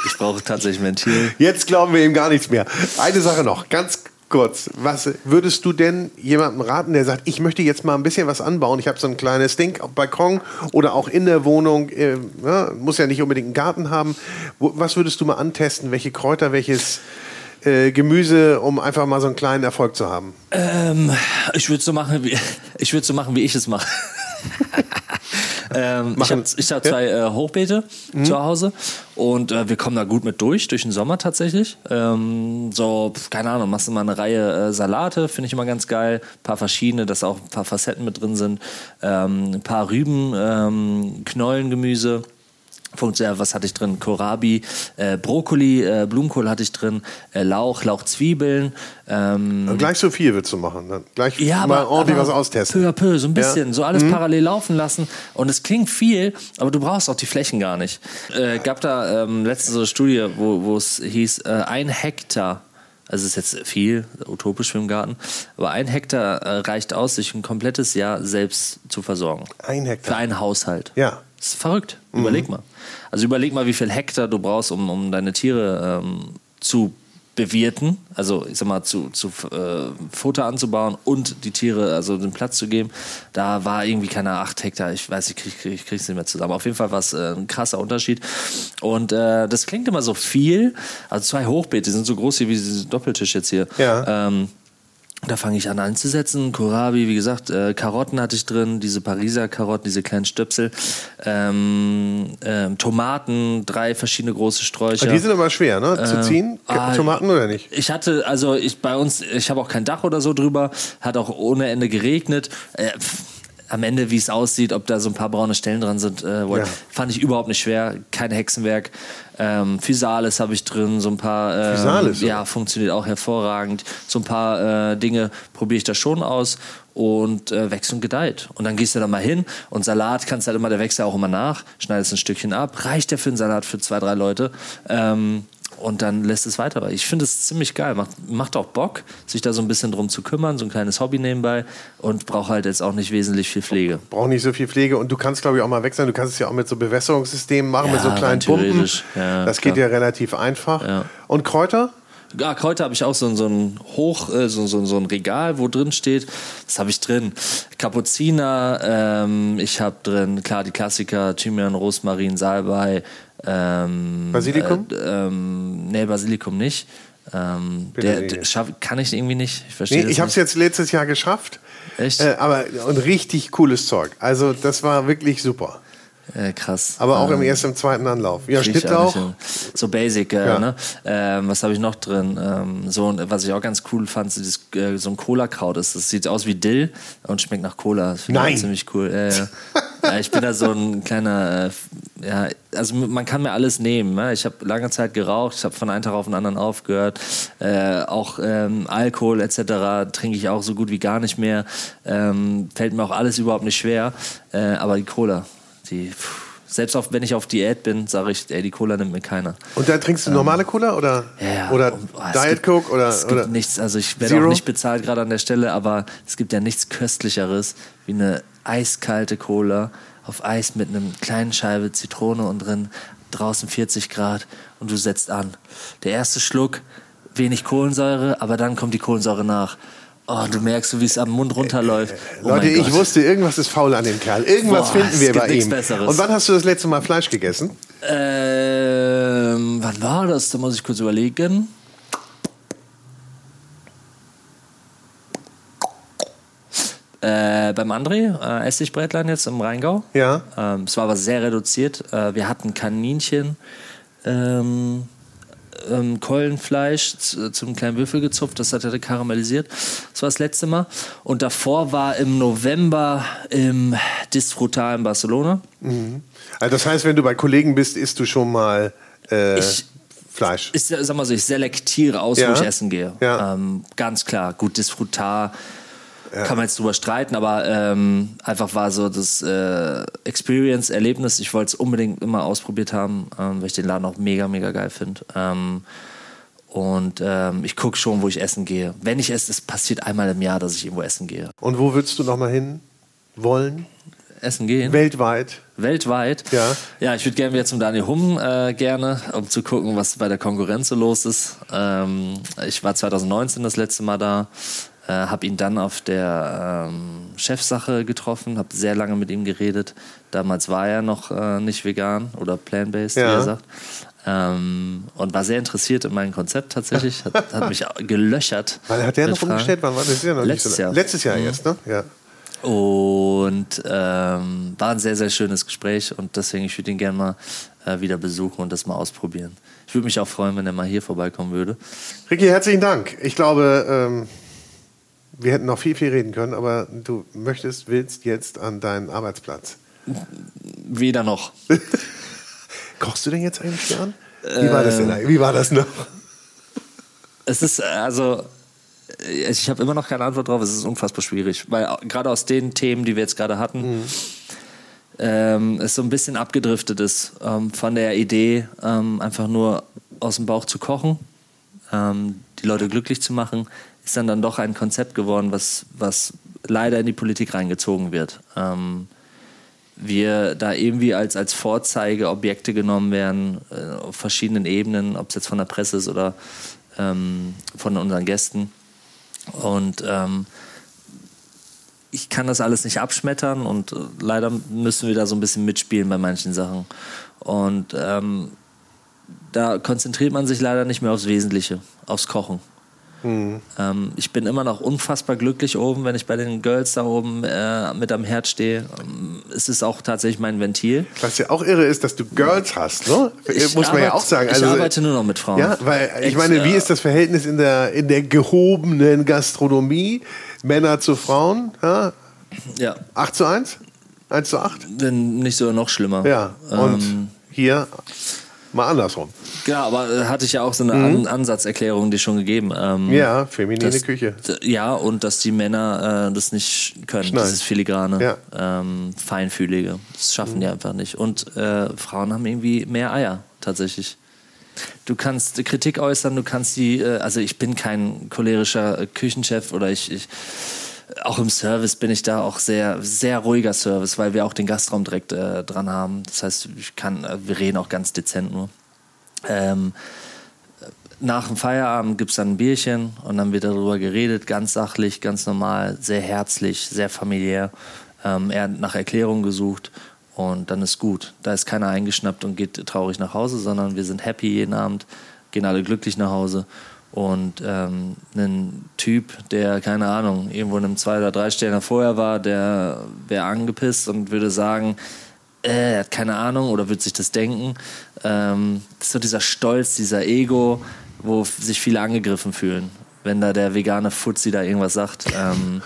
Ich brauche tatsächlich ein Ventil. Jetzt glauben wir ihm gar nichts mehr. Eine Sache noch, ganz kurz. Was würdest du denn jemandem raten, der sagt, ich möchte jetzt mal ein bisschen was anbauen? Ich habe so ein kleines Ding auf Balkon oder auch in der Wohnung. Äh, ja, muss ja nicht unbedingt einen Garten haben. Wo, was würdest du mal antesten? Welche Kräuter, welches äh, Gemüse, um einfach mal so einen kleinen Erfolg zu haben? Ähm, ich würde so machen, wie [laughs] ich würde so machen, wie ich es mache. [laughs] Ähm, ich habe hab zwei äh, Hochbeete mhm. zu Hause und äh, wir kommen da gut mit durch, durch den Sommer tatsächlich. Ähm, so, keine Ahnung, machst du mal eine Reihe äh, Salate, finde ich immer ganz geil. Ein paar verschiedene, dass auch ein paar Facetten mit drin sind. Ähm, ein paar Rüben, ähm, Knollengemüse. Funktioniert, was hatte ich drin? Kohlrabi, äh, Brokkoli, äh, Blumenkohl hatte ich drin, äh, Lauch, Lauchzwiebeln. Ähm, gleich so viel willst du machen. Dann gleich ja, mal aber, ordentlich aber was austesten. Peu à peu, so ein bisschen. Ja? So alles mhm. parallel laufen lassen. Und es klingt viel, aber du brauchst auch die Flächen gar nicht. Äh, gab da ähm, letzte so eine Studie, wo es hieß, äh, ein Hektar also es ist jetzt viel, utopisch für den Garten, aber ein Hektar äh, reicht aus, sich ein komplettes Jahr selbst zu versorgen. Ein Hektar? Für einen Haushalt. Ja. Das ist verrückt. Überleg mhm. mal. Also überleg mal, wie viel Hektar du brauchst, um, um deine Tiere ähm, zu bewirten, also ich sag mal, zu, zu äh, Futter anzubauen und die Tiere, also den Platz zu geben. Da war irgendwie keine 8 Hektar, ich weiß, ich krieg, krieg, krieg's nicht mehr zusammen. Auf jeden Fall war es äh, ein krasser Unterschied. Und äh, das klingt immer so viel. Also zwei Hochbeete sind so groß wie dieser Doppeltisch jetzt hier. Ja. Ähm, da fange ich an einzusetzen. Kohlrabi, wie gesagt, äh, Karotten hatte ich drin, diese Pariser Karotten, diese kleinen Stöpsel. Ähm, ähm, Tomaten, drei verschiedene große Sträucher. Aber die sind aber schwer, ne? Zu ähm, ziehen? Äh, Tomaten oder nicht? Ich hatte, also ich bei uns, ich habe auch kein Dach oder so drüber, hat auch ohne Ende geregnet. Äh, am Ende, wie es aussieht, ob da so ein paar braune Stellen dran sind, äh, Ja. fand ich überhaupt nicht schwer. Kein Hexenwerk. Ähm, Physalis habe ich drin, so ein paar. Ähm, Physalis, Ja, funktioniert auch hervorragend. So ein paar äh, Dinge probiere ich da schon aus und äh, wächst und gedeiht. Und dann gehst du da mal hin und Salat kannst halt immer, der wächst ja auch immer nach, schneidest ein Stückchen ab, reicht der für einen Salat für zwei, drei Leute. Ähm, und dann lässt es weiter. Ich finde es ziemlich geil. Macht, macht auch Bock, sich da so ein bisschen drum zu kümmern, so ein kleines Hobby nebenbei und braucht halt jetzt auch nicht wesentlich viel Pflege. Braucht nicht so viel Pflege und du kannst, glaube ich, auch mal wechseln. Du kannst es ja auch mit so Bewässerungssystemen machen, Ja, mit so kleinen Pumpen. Ja, das geht klar. ja relativ einfach. Ja. Und Kräuter? Ja, Kräuter habe ich auch so, so ein Hoch, äh, so, so, so ein Regal, wo drin steht. Das habe ich drin. Kapuziner, ähm, ich habe drin, klar, die Klassiker, Thymian, Rosmarin, Salbei. Ähm, Basilikum? Äh, ähm, nee, Basilikum nicht. Ähm, der, der schaff, kann ich irgendwie nicht. Ich verstehe Nee, ich habe es jetzt letztes Jahr geschafft. Echt? Äh, aber und richtig cooles Zeug. Also das war wirklich super. Äh, krass. Aber auch im Ähm, ersten, im zweiten Anlauf. Ja, ich Schnittlauch. auch. So basic, äh, Ja. ne? Ähm, was habe ich noch drin? Ähm, so, was ich auch ganz cool fand, so, dieses, äh, so ein Cola-Kraut ist. Das sieht aus wie Dill und schmeckt nach Cola. Das finde ich Nein. auch ziemlich cool. [laughs] Ja, ich bin da so ein kleiner, äh, ja, also man kann mir alles nehmen. Ne? Ich habe lange Zeit geraucht, ich habe von einem Tag auf den anderen aufgehört. Äh, auch ähm, Alkohol etc. trinke ich auch so gut wie gar nicht mehr. Ähm, fällt mir auch alles überhaupt nicht schwer. Äh, aber die Cola, die... Selbst auf, wenn ich auf Diät bin, sage ich, ey, die Cola nimmt mir keiner. Und dann trinkst du normale Cola oder, Ja, oder Und, oh, es Diet gibt- Coke oder, Es gibt oder nichts, also ich werde Zero? auch nicht bezahlt gerade an der Stelle, aber es gibt ja nichts köstlicheres wie eine eiskalte Cola auf Eis mit einem kleinen Scheibe Zitrone und drin, draußen 40 Grad und du setzt an. Der erste Schluck, wenig Kohlensäure, aber dann kommt die Kohlensäure nach. Oh, du merkst, wie es am Mund runterläuft. Oh Leute, ich wusste, irgendwas ist faul an dem Kerl. Irgendwas Boah, finden wir bei ihm. Besseres. Und wann hast du das letzte Mal Fleisch gegessen? Ähm, wann war das? Da muss ich kurz überlegen. Äh, beim André, äh, Essigbrätlein jetzt im Rheingau. Ja. Ähm, es war aber sehr reduziert. Äh, wir hatten Kaninchen, ähm, ähm, Keulenfleisch zu, zum kleinen Würfel gezupft, das hat er karamellisiert. Das war das letzte Mal. Und davor war im November im Disfrutar in Barcelona. Also das heißt, wenn du bei Kollegen bist, isst du schon mal äh, Ich- Fleisch. ich sag mal so, ich selektiere aus, Ja. wo ich essen gehe. Ja. Ähm, ganz klar, gut, Disfrutar kann man jetzt drüber streiten, aber ähm, einfach war so das äh, Experience-Erlebnis. Ich wollte es unbedingt immer ausprobiert haben, ähm, weil ich den Laden auch mega, mega geil finde. Ähm, und ähm, ich gucke schon, wo ich essen gehe. Wenn ich esse, es passiert einmal im Jahr, dass ich irgendwo essen gehe. Und wo würdest du noch mal hin wollen? Essen gehen? Weltweit? Weltweit. Ja. Ja, ich würde gerne wieder zum Daniel Humm äh, gerne, um zu gucken, was bei der Konkurrenz so los ist. Ähm, ich war 2019 das letzte Mal da, äh, habe ihn dann auf der ähm, Chefsache getroffen, habe sehr lange mit ihm geredet. Damals war er noch äh, nicht vegan oder plant-based, wie Ja. er sagt. Ähm, und war sehr interessiert in meinem Konzept tatsächlich, hat, hat mich [laughs] gelöchert. Weil hat der noch Fragen. umgestellt? Wann war das? Ja noch Letztes nicht so Jahr. Letztes Jahr Mhm. erst, ne? Ja. Und ähm, war ein sehr, sehr schönes Gespräch und deswegen, ich würde ihn gerne mal äh, wieder besuchen und das mal ausprobieren. Ich würde mich auch freuen, wenn er mal hier vorbeikommen würde. Ricky, herzlichen Dank. Ich glaube, ähm, wir hätten noch viel, viel reden können, aber du möchtest, willst jetzt an deinen Arbeitsplatz. Weder noch. [laughs] Kochst du denn jetzt eigentlich gern? Wie war das denn? eigentlich? Wie war das noch? Es ist äh, also, äh, ich habe immer noch keine Antwort drauf. Es ist unfassbar schwierig, weil gerade aus den Themen, die wir jetzt gerade hatten, ähm, es so ein bisschen abgedriftet ist ähm, von der Idee, ähm, einfach nur aus dem Bauch zu kochen, ähm, die Leute glücklich zu machen, ist dann dann doch ein Konzept geworden, was, was leider in die Politik reingezogen wird. Ähm, wir da irgendwie als, als Vorzeigeobjekte genommen werden, äh, auf verschiedenen Ebenen, ob es jetzt von der Presse ist oder ähm, von unseren Gästen. Und ähm, ich kann das alles nicht abschmettern und äh, leider müssen wir da so ein bisschen mitspielen bei manchen Sachen. Und ähm, da konzentriert man sich leider nicht mehr aufs Wesentliche, aufs Kochen. Ähm, ich bin immer noch unfassbar glücklich oben, wenn ich bei den Girls da oben äh, mit am Herd stehe. Ähm, es ist auch tatsächlich mein Ventil. Was ja auch irre ist, dass du Girls hast, ne? Ich Muss man ja arbeite- auch sagen. ich Also, arbeite nur noch mit Frauen. Ja, weil ich Ex- meine, wie ja. ist das Verhältnis in der, in der gehobenen Gastronomie? Männer zu Frauen? Ja? Ja. 8 zu 1? 1 zu 8? Wenn nicht sogar noch schlimmer. Ja. Und Ähm, hier mal andersrum. Genau, aber äh, hatte ich ja auch so eine An Ansatzerklärung, die schon gegeben. Ähm, Mhm. Ja, feminine das- Küche. Ja, und dass die Männer äh, das nicht können, Schneiden. dieses Filigrane, Ja. ähm, Feinfühlige. Das schaffen Mhm. die einfach nicht. Und äh, Frauen haben irgendwie mehr Eier, tatsächlich. Du kannst Kritik äußern, du kannst die, äh, also ich bin kein cholerischer äh, Küchenchef oder ich, ich auch im Service bin ich da auch sehr, sehr ruhiger Service, weil wir auch den Gastraum direkt äh, dran haben. Das heißt, ich kann, äh, wir reden auch ganz dezent nur. Ähm, nach dem Feierabend gibt es dann ein Bierchen und dann wird darüber geredet, ganz sachlich, ganz normal, sehr herzlich, sehr familiär. Ähm, er hat nach Erklärung gesucht und dann ist gut. Da ist keiner eingeschnappt und geht traurig nach Hause, sondern wir sind happy jeden Abend, gehen alle glücklich nach Hause. Und ähm, ein Typ, der, keine Ahnung, irgendwo in einem zwei oder drei Sterne vorher war, der wäre angepisst und würde sagen, äh, er hat keine Ahnung oder wird sich das denken. Ähm, das ist so dieser Stolz, dieser Ego, wo sich viele angegriffen fühlen, wenn da der vegane Fuzzi da irgendwas sagt. Ähm,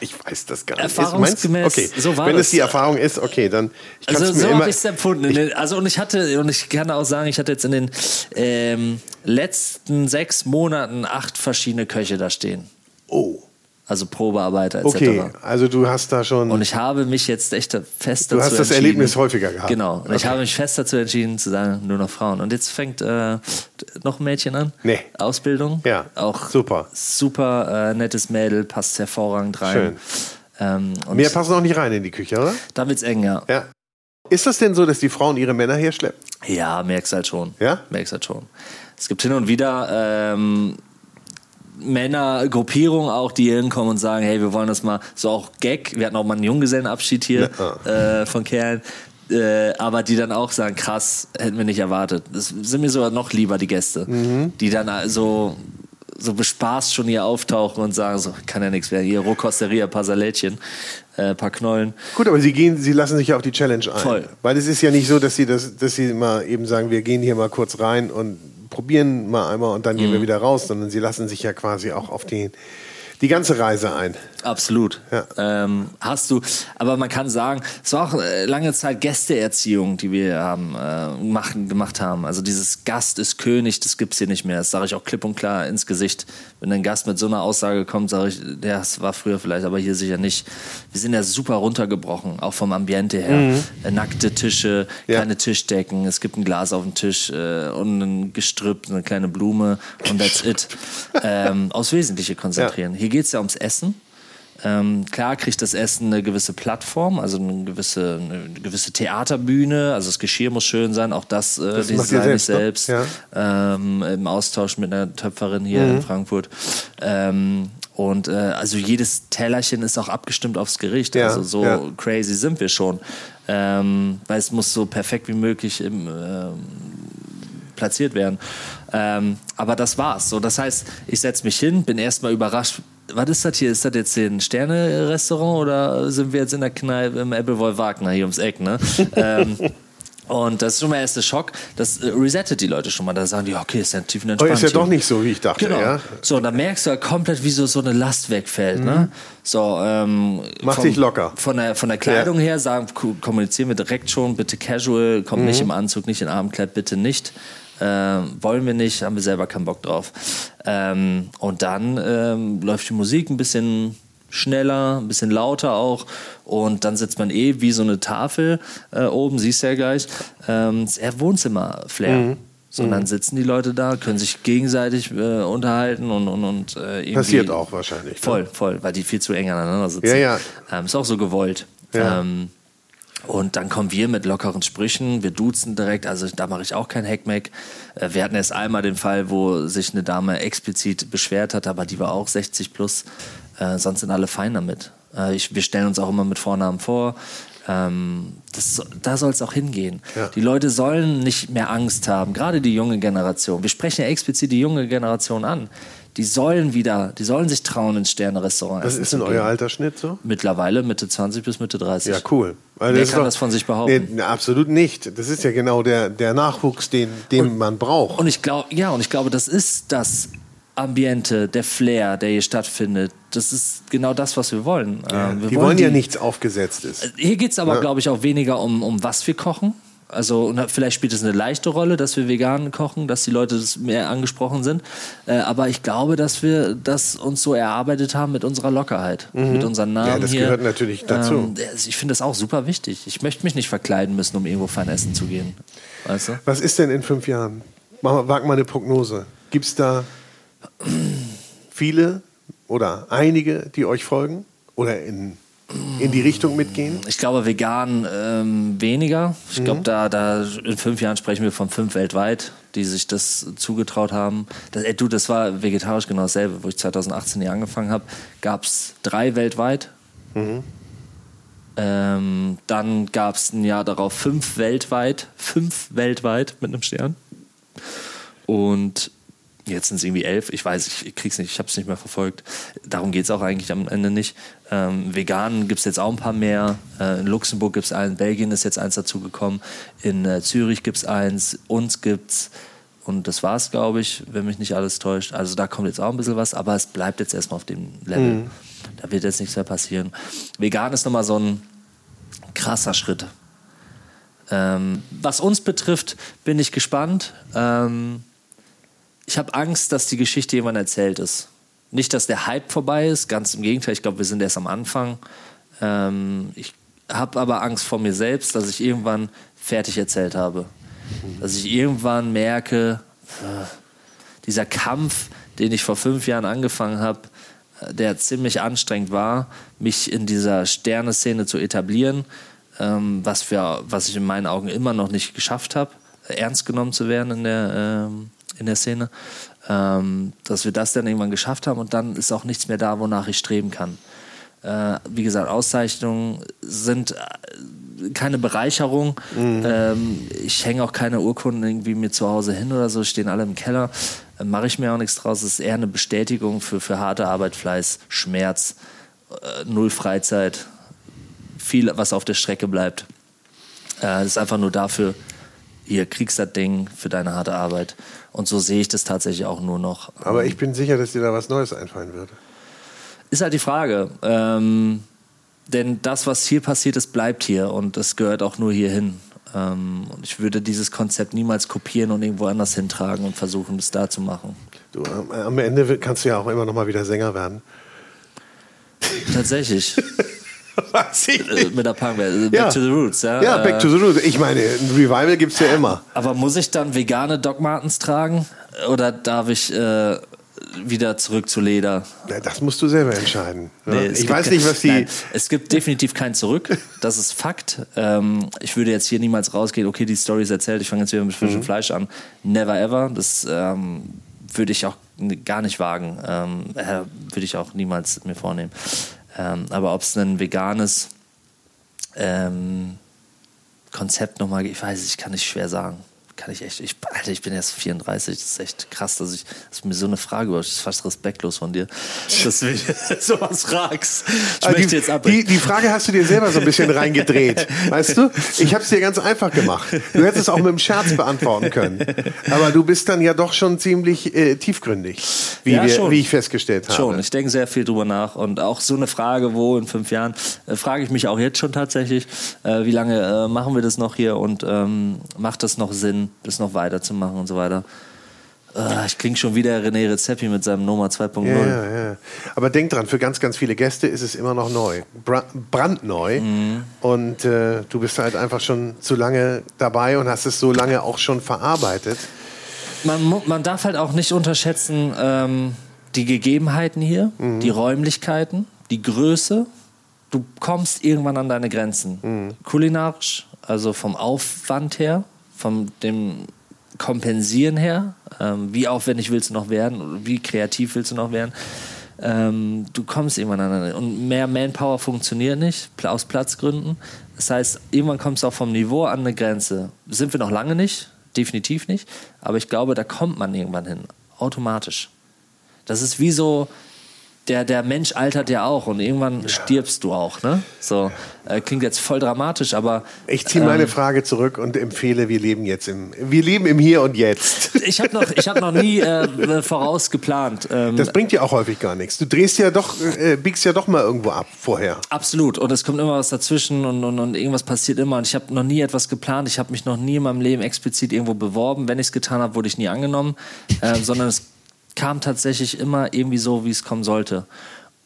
Ich weiß das gar nicht. Erfahrungsgemäß, okay, so war wenn das. es die Erfahrung ist, okay, dann also so habe ich es empfunden. Also und ich hatte, und ich kann auch sagen, ich hatte jetzt in den ähm, letzten sechs Monaten acht verschiedene Köche da stehen. oh, Also Probearbeiter etc. okay, also du hast da schon. Und ich habe mich jetzt echt fest Du dazu hast das entschieden. Erlebnis häufiger gehabt. Genau. Und ich Okay. habe mich fest dazu entschieden zu sagen, nur noch Frauen. Und jetzt fängt äh, noch ein Mädchen an. Nee. Ausbildung. Ja, Auch super. Super äh, nettes Mädel, passt hervorragend rein. Schön. Ähm, Mehr passen auch nicht rein in die Küche, oder? da wird's eng, ja. Ja. Ist das denn so, dass die Frauen ihre Männer herschleppen? Ja, merkst halt schon. Ja? Merkst halt schon. Es gibt hin und wieder ähm, Männergruppierungen auch, die hinkommen und sagen, hey, wir wollen das mal, so auch Gag, wir hatten auch mal einen Junggesellenabschied hier äh, von Kerlen, äh, aber die dann auch sagen, krass, hätten wir nicht erwartet. Das sind mir sogar noch lieber die Gäste, die dann so so bespaßt schon hier auftauchen und sagen so, kann ja nichts mehr, hier Rohkosteria, paar Salätchen, äh, paar Knollen. Gut, aber sie gehen, sie lassen sich ja auf die Challenge ein. Voll. Weil es ist ja nicht so, dass sie das, dass sie mal eben sagen, wir gehen hier mal kurz rein und probieren mal einmal und dann gehen Mhm. wir wieder raus, sondern sie lassen sich ja quasi auch auf die, die ganze Reise ein. Absolut. Ja. Ähm, hast du, aber man kann sagen, es war auch äh, lange Zeit Gästeerziehung, die wir haben, äh, machen, gemacht haben. Also dieses Gast ist König, das gibt's hier nicht mehr. Das sage ich auch klipp und klar ins Gesicht. Wenn ein Gast mit so einer Aussage kommt, sage ich, ja, das war früher vielleicht, aber hier sicher nicht. Wir sind ja super runtergebrochen, auch vom Ambiente her. Äh, nackte Tische, Mhm. Ja. keine Tischdecken, es gibt ein Glas auf dem Tisch äh, und ein Gestrüpp, eine kleine Blume und that's it. [laughs] Ähm, aufs Wesentliche konzentrieren. Hier geht's ja ums Essen. Ähm, klar kriegt das Essen eine gewisse Plattform, also eine gewisse, eine gewisse Theaterbühne, also das Geschirr muss schön sein, auch das, äh, Das design ich selbst, ne? selbst ähm, im Austausch mit einer Töpferin hier Mhm. in Frankfurt. Ähm, und äh, also jedes Tellerchen ist auch abgestimmt aufs Gericht. Ja, also so ja. crazy sind wir schon. Ähm, weil es muss so perfekt wie möglich im, ähm, platziert werden. Ähm, aber das war's. So, das heißt, ich setze mich hin, bin erstmal überrascht. Was ist das hier? Ist das jetzt hier ein Sterne-Restaurant oder sind wir jetzt in der Kneipe im Appleboy Wagner hier ums Eck? Ne? [laughs] ähm, und das ist schon mal der erste Schock. Das äh, resettet die Leute schon mal. Da sagen die, okay, ist ja Oh, tief entspannt. ist ja doch nicht so, wie ich dachte. Genau. Ja? So, und dann merkst du halt komplett, wie so, so eine Last wegfällt. Ne? So, ähm, Macht vom- dich locker. Von der, von der Kleidung her sagen, kommunizieren wir direkt schon, bitte casual, komm nicht im Anzug, nicht in Abendkleid, bitte nicht. Ähm, wollen wir nicht, haben wir selber keinen Bock drauf. Ähm, und dann ähm, läuft die Musik ein bisschen schneller, ein bisschen lauter auch. Und dann sitzt man eh wie so eine Tafel äh, oben, siehst du ja gleich. Ähm, ist eher Wohnzimmer-Flair. So, und dann sitzen die Leute da, können sich gegenseitig äh, unterhalten und, und, und äh, irgendwie Passiert auch wahrscheinlich. ne? Voll, voll, weil die viel zu eng aneinander sitzen. Ja, ja. Ähm, ist auch so gewollt. Ja. Ähm, und dann kommen wir mit lockeren Sprüchen, wir duzen direkt, also da mache ich auch kein Hackmack. Äh, wir hatten erst einmal den Fall, wo sich eine Dame explizit beschwert hat, aber die war auch 60 plus. Äh, sonst sind alle fein damit. Äh, ich, wir stellen uns auch immer mit Vornamen vor. Ähm, das, da soll es auch hingehen. Ja. Die Leute sollen nicht mehr Angst haben, gerade die junge Generation. Wir sprechen ja explizit die junge Generation an. Die sollen wieder, die sollen sich trauen, ins Sterne-Restaurant Was essen ist zu denn euer Altersschnitt so? Mittlerweile Mitte 20 bis Mitte 30. Ja, cool. Also Wer ist kann doch- das von sich behaupten? Nee, absolut nicht. Das ist ja genau der, der Nachwuchs, den, den man braucht. Und ich glaube, ja, und ich glaube, das ist das Ambiente, der Flair, der hier stattfindet, das ist genau das, was wir wollen. Ja, ähm, wir die wollen, wollen ja nichts Aufgesetztes. Hier geht es aber, ja. glaube ich, auch weniger um, um was wir kochen, also vielleicht spielt es eine leichte Rolle, dass wir vegan kochen, dass die Leute das mehr angesprochen sind. Äh, aber ich glaube, dass wir das uns so erarbeitet haben mit unserer Lockerheit, mhm. mit unseren Namen Ja, das hier. gehört natürlich dazu. Ähm, ich finde das auch super wichtig. Ich möchte mich nicht verkleiden müssen, um irgendwo fein essen zu gehen. Weißt du? Was ist denn in fünf Jahren? Wag mal eine Prognose. Gibt es da viele oder einige, die euch folgen? Oder in in die Richtung mitgehen? Ich glaube, vegan ähm, weniger. Ich mhm. glaube, da, da in fünf Jahren sprechen wir von fünf weltweit, die sich das zugetraut haben. Das, ey, du, das war vegetarisch genau dasselbe. Wo ich 2018 hier angefangen habe, gab es drei weltweit. Mhm. Ähm, dann gab es ein Jahr darauf fünf weltweit. Fünf weltweit mit einem Stern. Und Jetzt sind es irgendwie elf. Ich weiß, ich, ich krieg's nicht, ich habe es nicht mehr verfolgt. Darum geht es auch eigentlich am Ende nicht. Ähm, vegan gibt es jetzt auch ein paar mehr. Äh, in Luxemburg gibt es einen, in Belgien ist jetzt eins dazugekommen, in äh, Zürich gibt es eins, uns gibt's und das war es, glaube ich, wenn mich nicht alles täuscht. Also da kommt jetzt auch ein bisschen was, aber es bleibt jetzt erstmal auf dem Level. Mhm. Da wird jetzt nichts mehr passieren. Vegan ist nochmal so ein krasser Schritt. Ähm, was uns betrifft, bin ich gespannt. Ähm, ich habe Angst, dass die Geschichte jemand erzählt ist. Nicht, dass der Hype vorbei ist, ganz im Gegenteil, ich glaube, wir sind erst am Anfang. Ähm, ich habe aber Angst vor mir selbst, dass ich irgendwann fertig erzählt habe. Dass ich irgendwann merke, äh, dieser Kampf, den ich vor fünf Jahren angefangen habe, äh, der ziemlich anstrengend war, mich in dieser Sterneszene zu etablieren, ähm, was, für, was ich in meinen Augen immer noch nicht geschafft habe, ernst genommen zu werden in der, ähm, in der Szene, ähm, dass wir das dann irgendwann geschafft haben und dann ist auch nichts mehr da, wonach ich streben kann. Äh, wie gesagt, Auszeichnungen sind äh, keine Bereicherung. Mhm. Ähm, ich hänge auch keine Urkunden irgendwie mir zu Hause hin oder so, stehen alle im Keller. Äh, Mache ich mir auch nichts draus. Es ist eher eine Bestätigung für, für harte Arbeit, Fleiß, Schmerz, äh, null Freizeit, viel, was auf der Strecke bleibt. Es ist einfach nur dafür, hier kriegst das Ding für deine harte Arbeit. Und so sehe ich das tatsächlich auch nur noch. Aber ich bin sicher, dass dir da was Neues einfallen wird. Ist halt die Frage. Ähm, denn das, was hier passiert ist, bleibt hier und es gehört auch nur hierhin. Ähm, und ich würde dieses Konzept niemals kopieren und irgendwo anders hintragen und versuchen, es da zu machen. Du, am Ende kannst du ja auch immer noch mal wieder Sänger werden. Tatsächlich. [laughs] [laughs] Weiß ich nicht. Mit der Punkband. Back ja. to the Roots, ja. Ja, Back to the Roots. Ich meine, ein Revival gibt es ja immer. Aber muss ich dann vegane Doc Martens tragen? Oder darf ich äh, wieder zurück zu Leder? Ja, das musst du selber entscheiden. Nee, ich weiß nicht, was die. Nein, es gibt definitiv kein Zurück. Das ist Fakt. Ähm, ich würde jetzt hier niemals rausgehen, okay, die Story ist erzählt, ich fange jetzt wieder mit frischem mhm. Fleisch an. Never ever. Das ähm, würde ich auch gar nicht wagen. Ähm, äh, würde ich auch niemals mir vornehmen. Ähm, aber ob es ein veganes ähm, Konzept nochmal, ich weiß, ich kann nicht schwer sagen kann ich echt, ich, Alter, ich bin erst 34, das ist echt krass, dass ich, dass mir so eine Frage über, das ist fast respektlos von dir, [laughs] dass du [laughs] sowas fragst. Ich also möchte die, jetzt ab. Die, die Frage hast du dir selber so ein bisschen reingedreht, [laughs] weißt du? Ich habe es dir ganz einfach gemacht. Du hättest es auch mit einem Scherz beantworten können. Aber du bist dann ja doch schon ziemlich äh, tiefgründig, wie, ja, wir, wie ich festgestellt habe. Schon, ich denke sehr viel drüber nach und auch so eine Frage, wo in fünf Jahren, äh, frage ich mich auch jetzt schon tatsächlich, äh, wie lange äh, machen wir das noch hier und ähm, macht das noch Sinn? Das noch weiterzumachen und so weiter. Uh, ich klinge schon wieder René Rezepi mit seinem Noma 2.0. Ja, ja. Aber denk dran, für ganz, ganz viele Gäste ist es immer noch neu. Bra brandneu. Mhm. Und äh, du bist halt einfach schon zu lange dabei und hast es so lange auch schon verarbeitet. Man, man darf halt auch nicht unterschätzen, ähm, die Gegebenheiten hier, mhm. die Räumlichkeiten, die Größe. Du kommst irgendwann an deine Grenzen. Mhm. Kulinarisch, also vom Aufwand her, von dem Kompensieren her, ähm, wie aufwendig willst du noch werden, wie kreativ willst du noch werden. Ähm, du kommst irgendwann an und mehr Manpower funktioniert nicht aus Platzgründen. Das heißt, irgendwann kommst du auch vom Niveau an eine Grenze. Sind wir noch lange nicht, definitiv nicht, aber ich glaube, da kommt man irgendwann hin, automatisch. Das ist wie so, der, der Mensch altert ja auch und irgendwann ja. stirbst du auch. Ne? So, äh, klingt jetzt voll dramatisch, aber. Ich ziehe meine ähm, Frage zurück und empfehle, wir leben jetzt im, wir leben im Hier und Jetzt. [laughs] Ich habe noch, hab noch nie äh, vorausgeplant. Ähm, das bringt dir auch häufig gar nichts. Du drehst ja doch, äh, biegst ja doch mal irgendwo ab vorher. Absolut. Und es kommt immer was dazwischen und, und, und irgendwas passiert immer. Und ich habe noch nie etwas geplant. Ich habe mich noch nie in meinem Leben explizit irgendwo beworben. Wenn ich es getan habe, wurde ich nie angenommen. Äh, sondern es kam tatsächlich immer irgendwie so, wie es kommen sollte.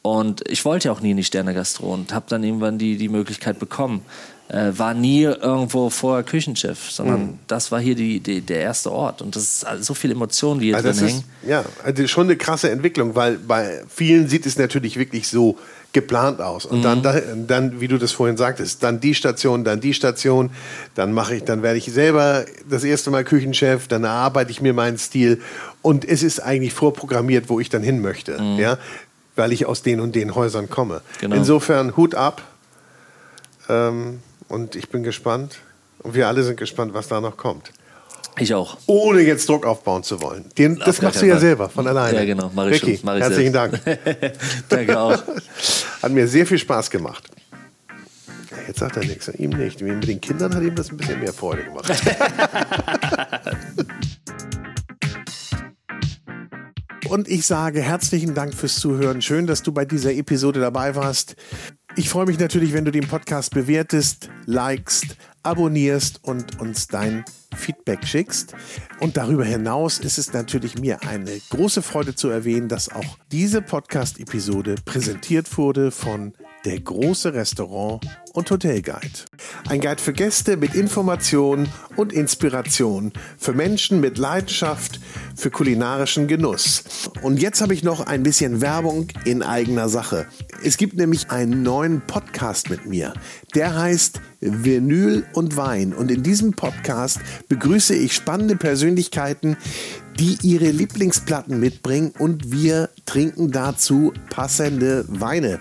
Und ich wollte ja auch nie in die Sterne Gastro und habe dann irgendwann die, die Möglichkeit bekommen. Äh, war nie irgendwo vorher Küchenchef, sondern mhm. das war hier die, die, der erste Ort. Und das ist also so viel Emotionen, die hier also drin hängen. Ja, also schon eine krasse Entwicklung, weil bei vielen sieht es natürlich wirklich so geplant aus. Und mhm. dann, dann, wie du das vorhin sagtest, dann die Station, dann die Station, dann mache ich, dann werde ich selber das erste Mal Küchenchef, dann erarbeite ich mir meinen Stil und es ist eigentlich vorprogrammiert, wo ich dann hin möchte, mhm. ja, weil ich aus den und den Häusern komme. Genau. Insofern Hut ab ähm, und ich bin gespannt und wir alle sind gespannt, was da noch kommt. Ich auch. Ohne jetzt Druck aufbauen zu wollen. Den, das machst du ja Fall. selber, von alleine. Ja, genau. Mach ich Ricky, Mach ich herzlichen selbst. Dank. [laughs] Danke auch. Hat mir sehr viel Spaß gemacht. Jetzt sagt er nichts. Ihm nicht. Mit den Kindern hat ihm das ein bisschen mehr Freude gemacht. [laughs] Und ich sage herzlichen Dank fürs Zuhören. Schön, dass du bei dieser Episode dabei warst. Ich freue mich natürlich, wenn du den Podcast bewertest, likest, abonnierst und uns dein Feedback schickst. Und darüber hinaus ist es natürlich mir eine große Freude zu erwähnen, dass auch diese Podcast-Episode präsentiert wurde von der große Restaurant und Hotelguide. Ein Guide für Gäste mit Informationen und Inspiration, für Menschen mit Leidenschaft für kulinarischen Genuss. Und jetzt habe ich noch ein bisschen Werbung in eigener Sache. Es gibt nämlich einen neuen Podcast mit mir. Der heißt Vinyl und Wein. Und in diesem Podcast begrüße ich spannende Persönlichkeiten, die ihre Lieblingsplatten mitbringen und wir trinken dazu passende Weine.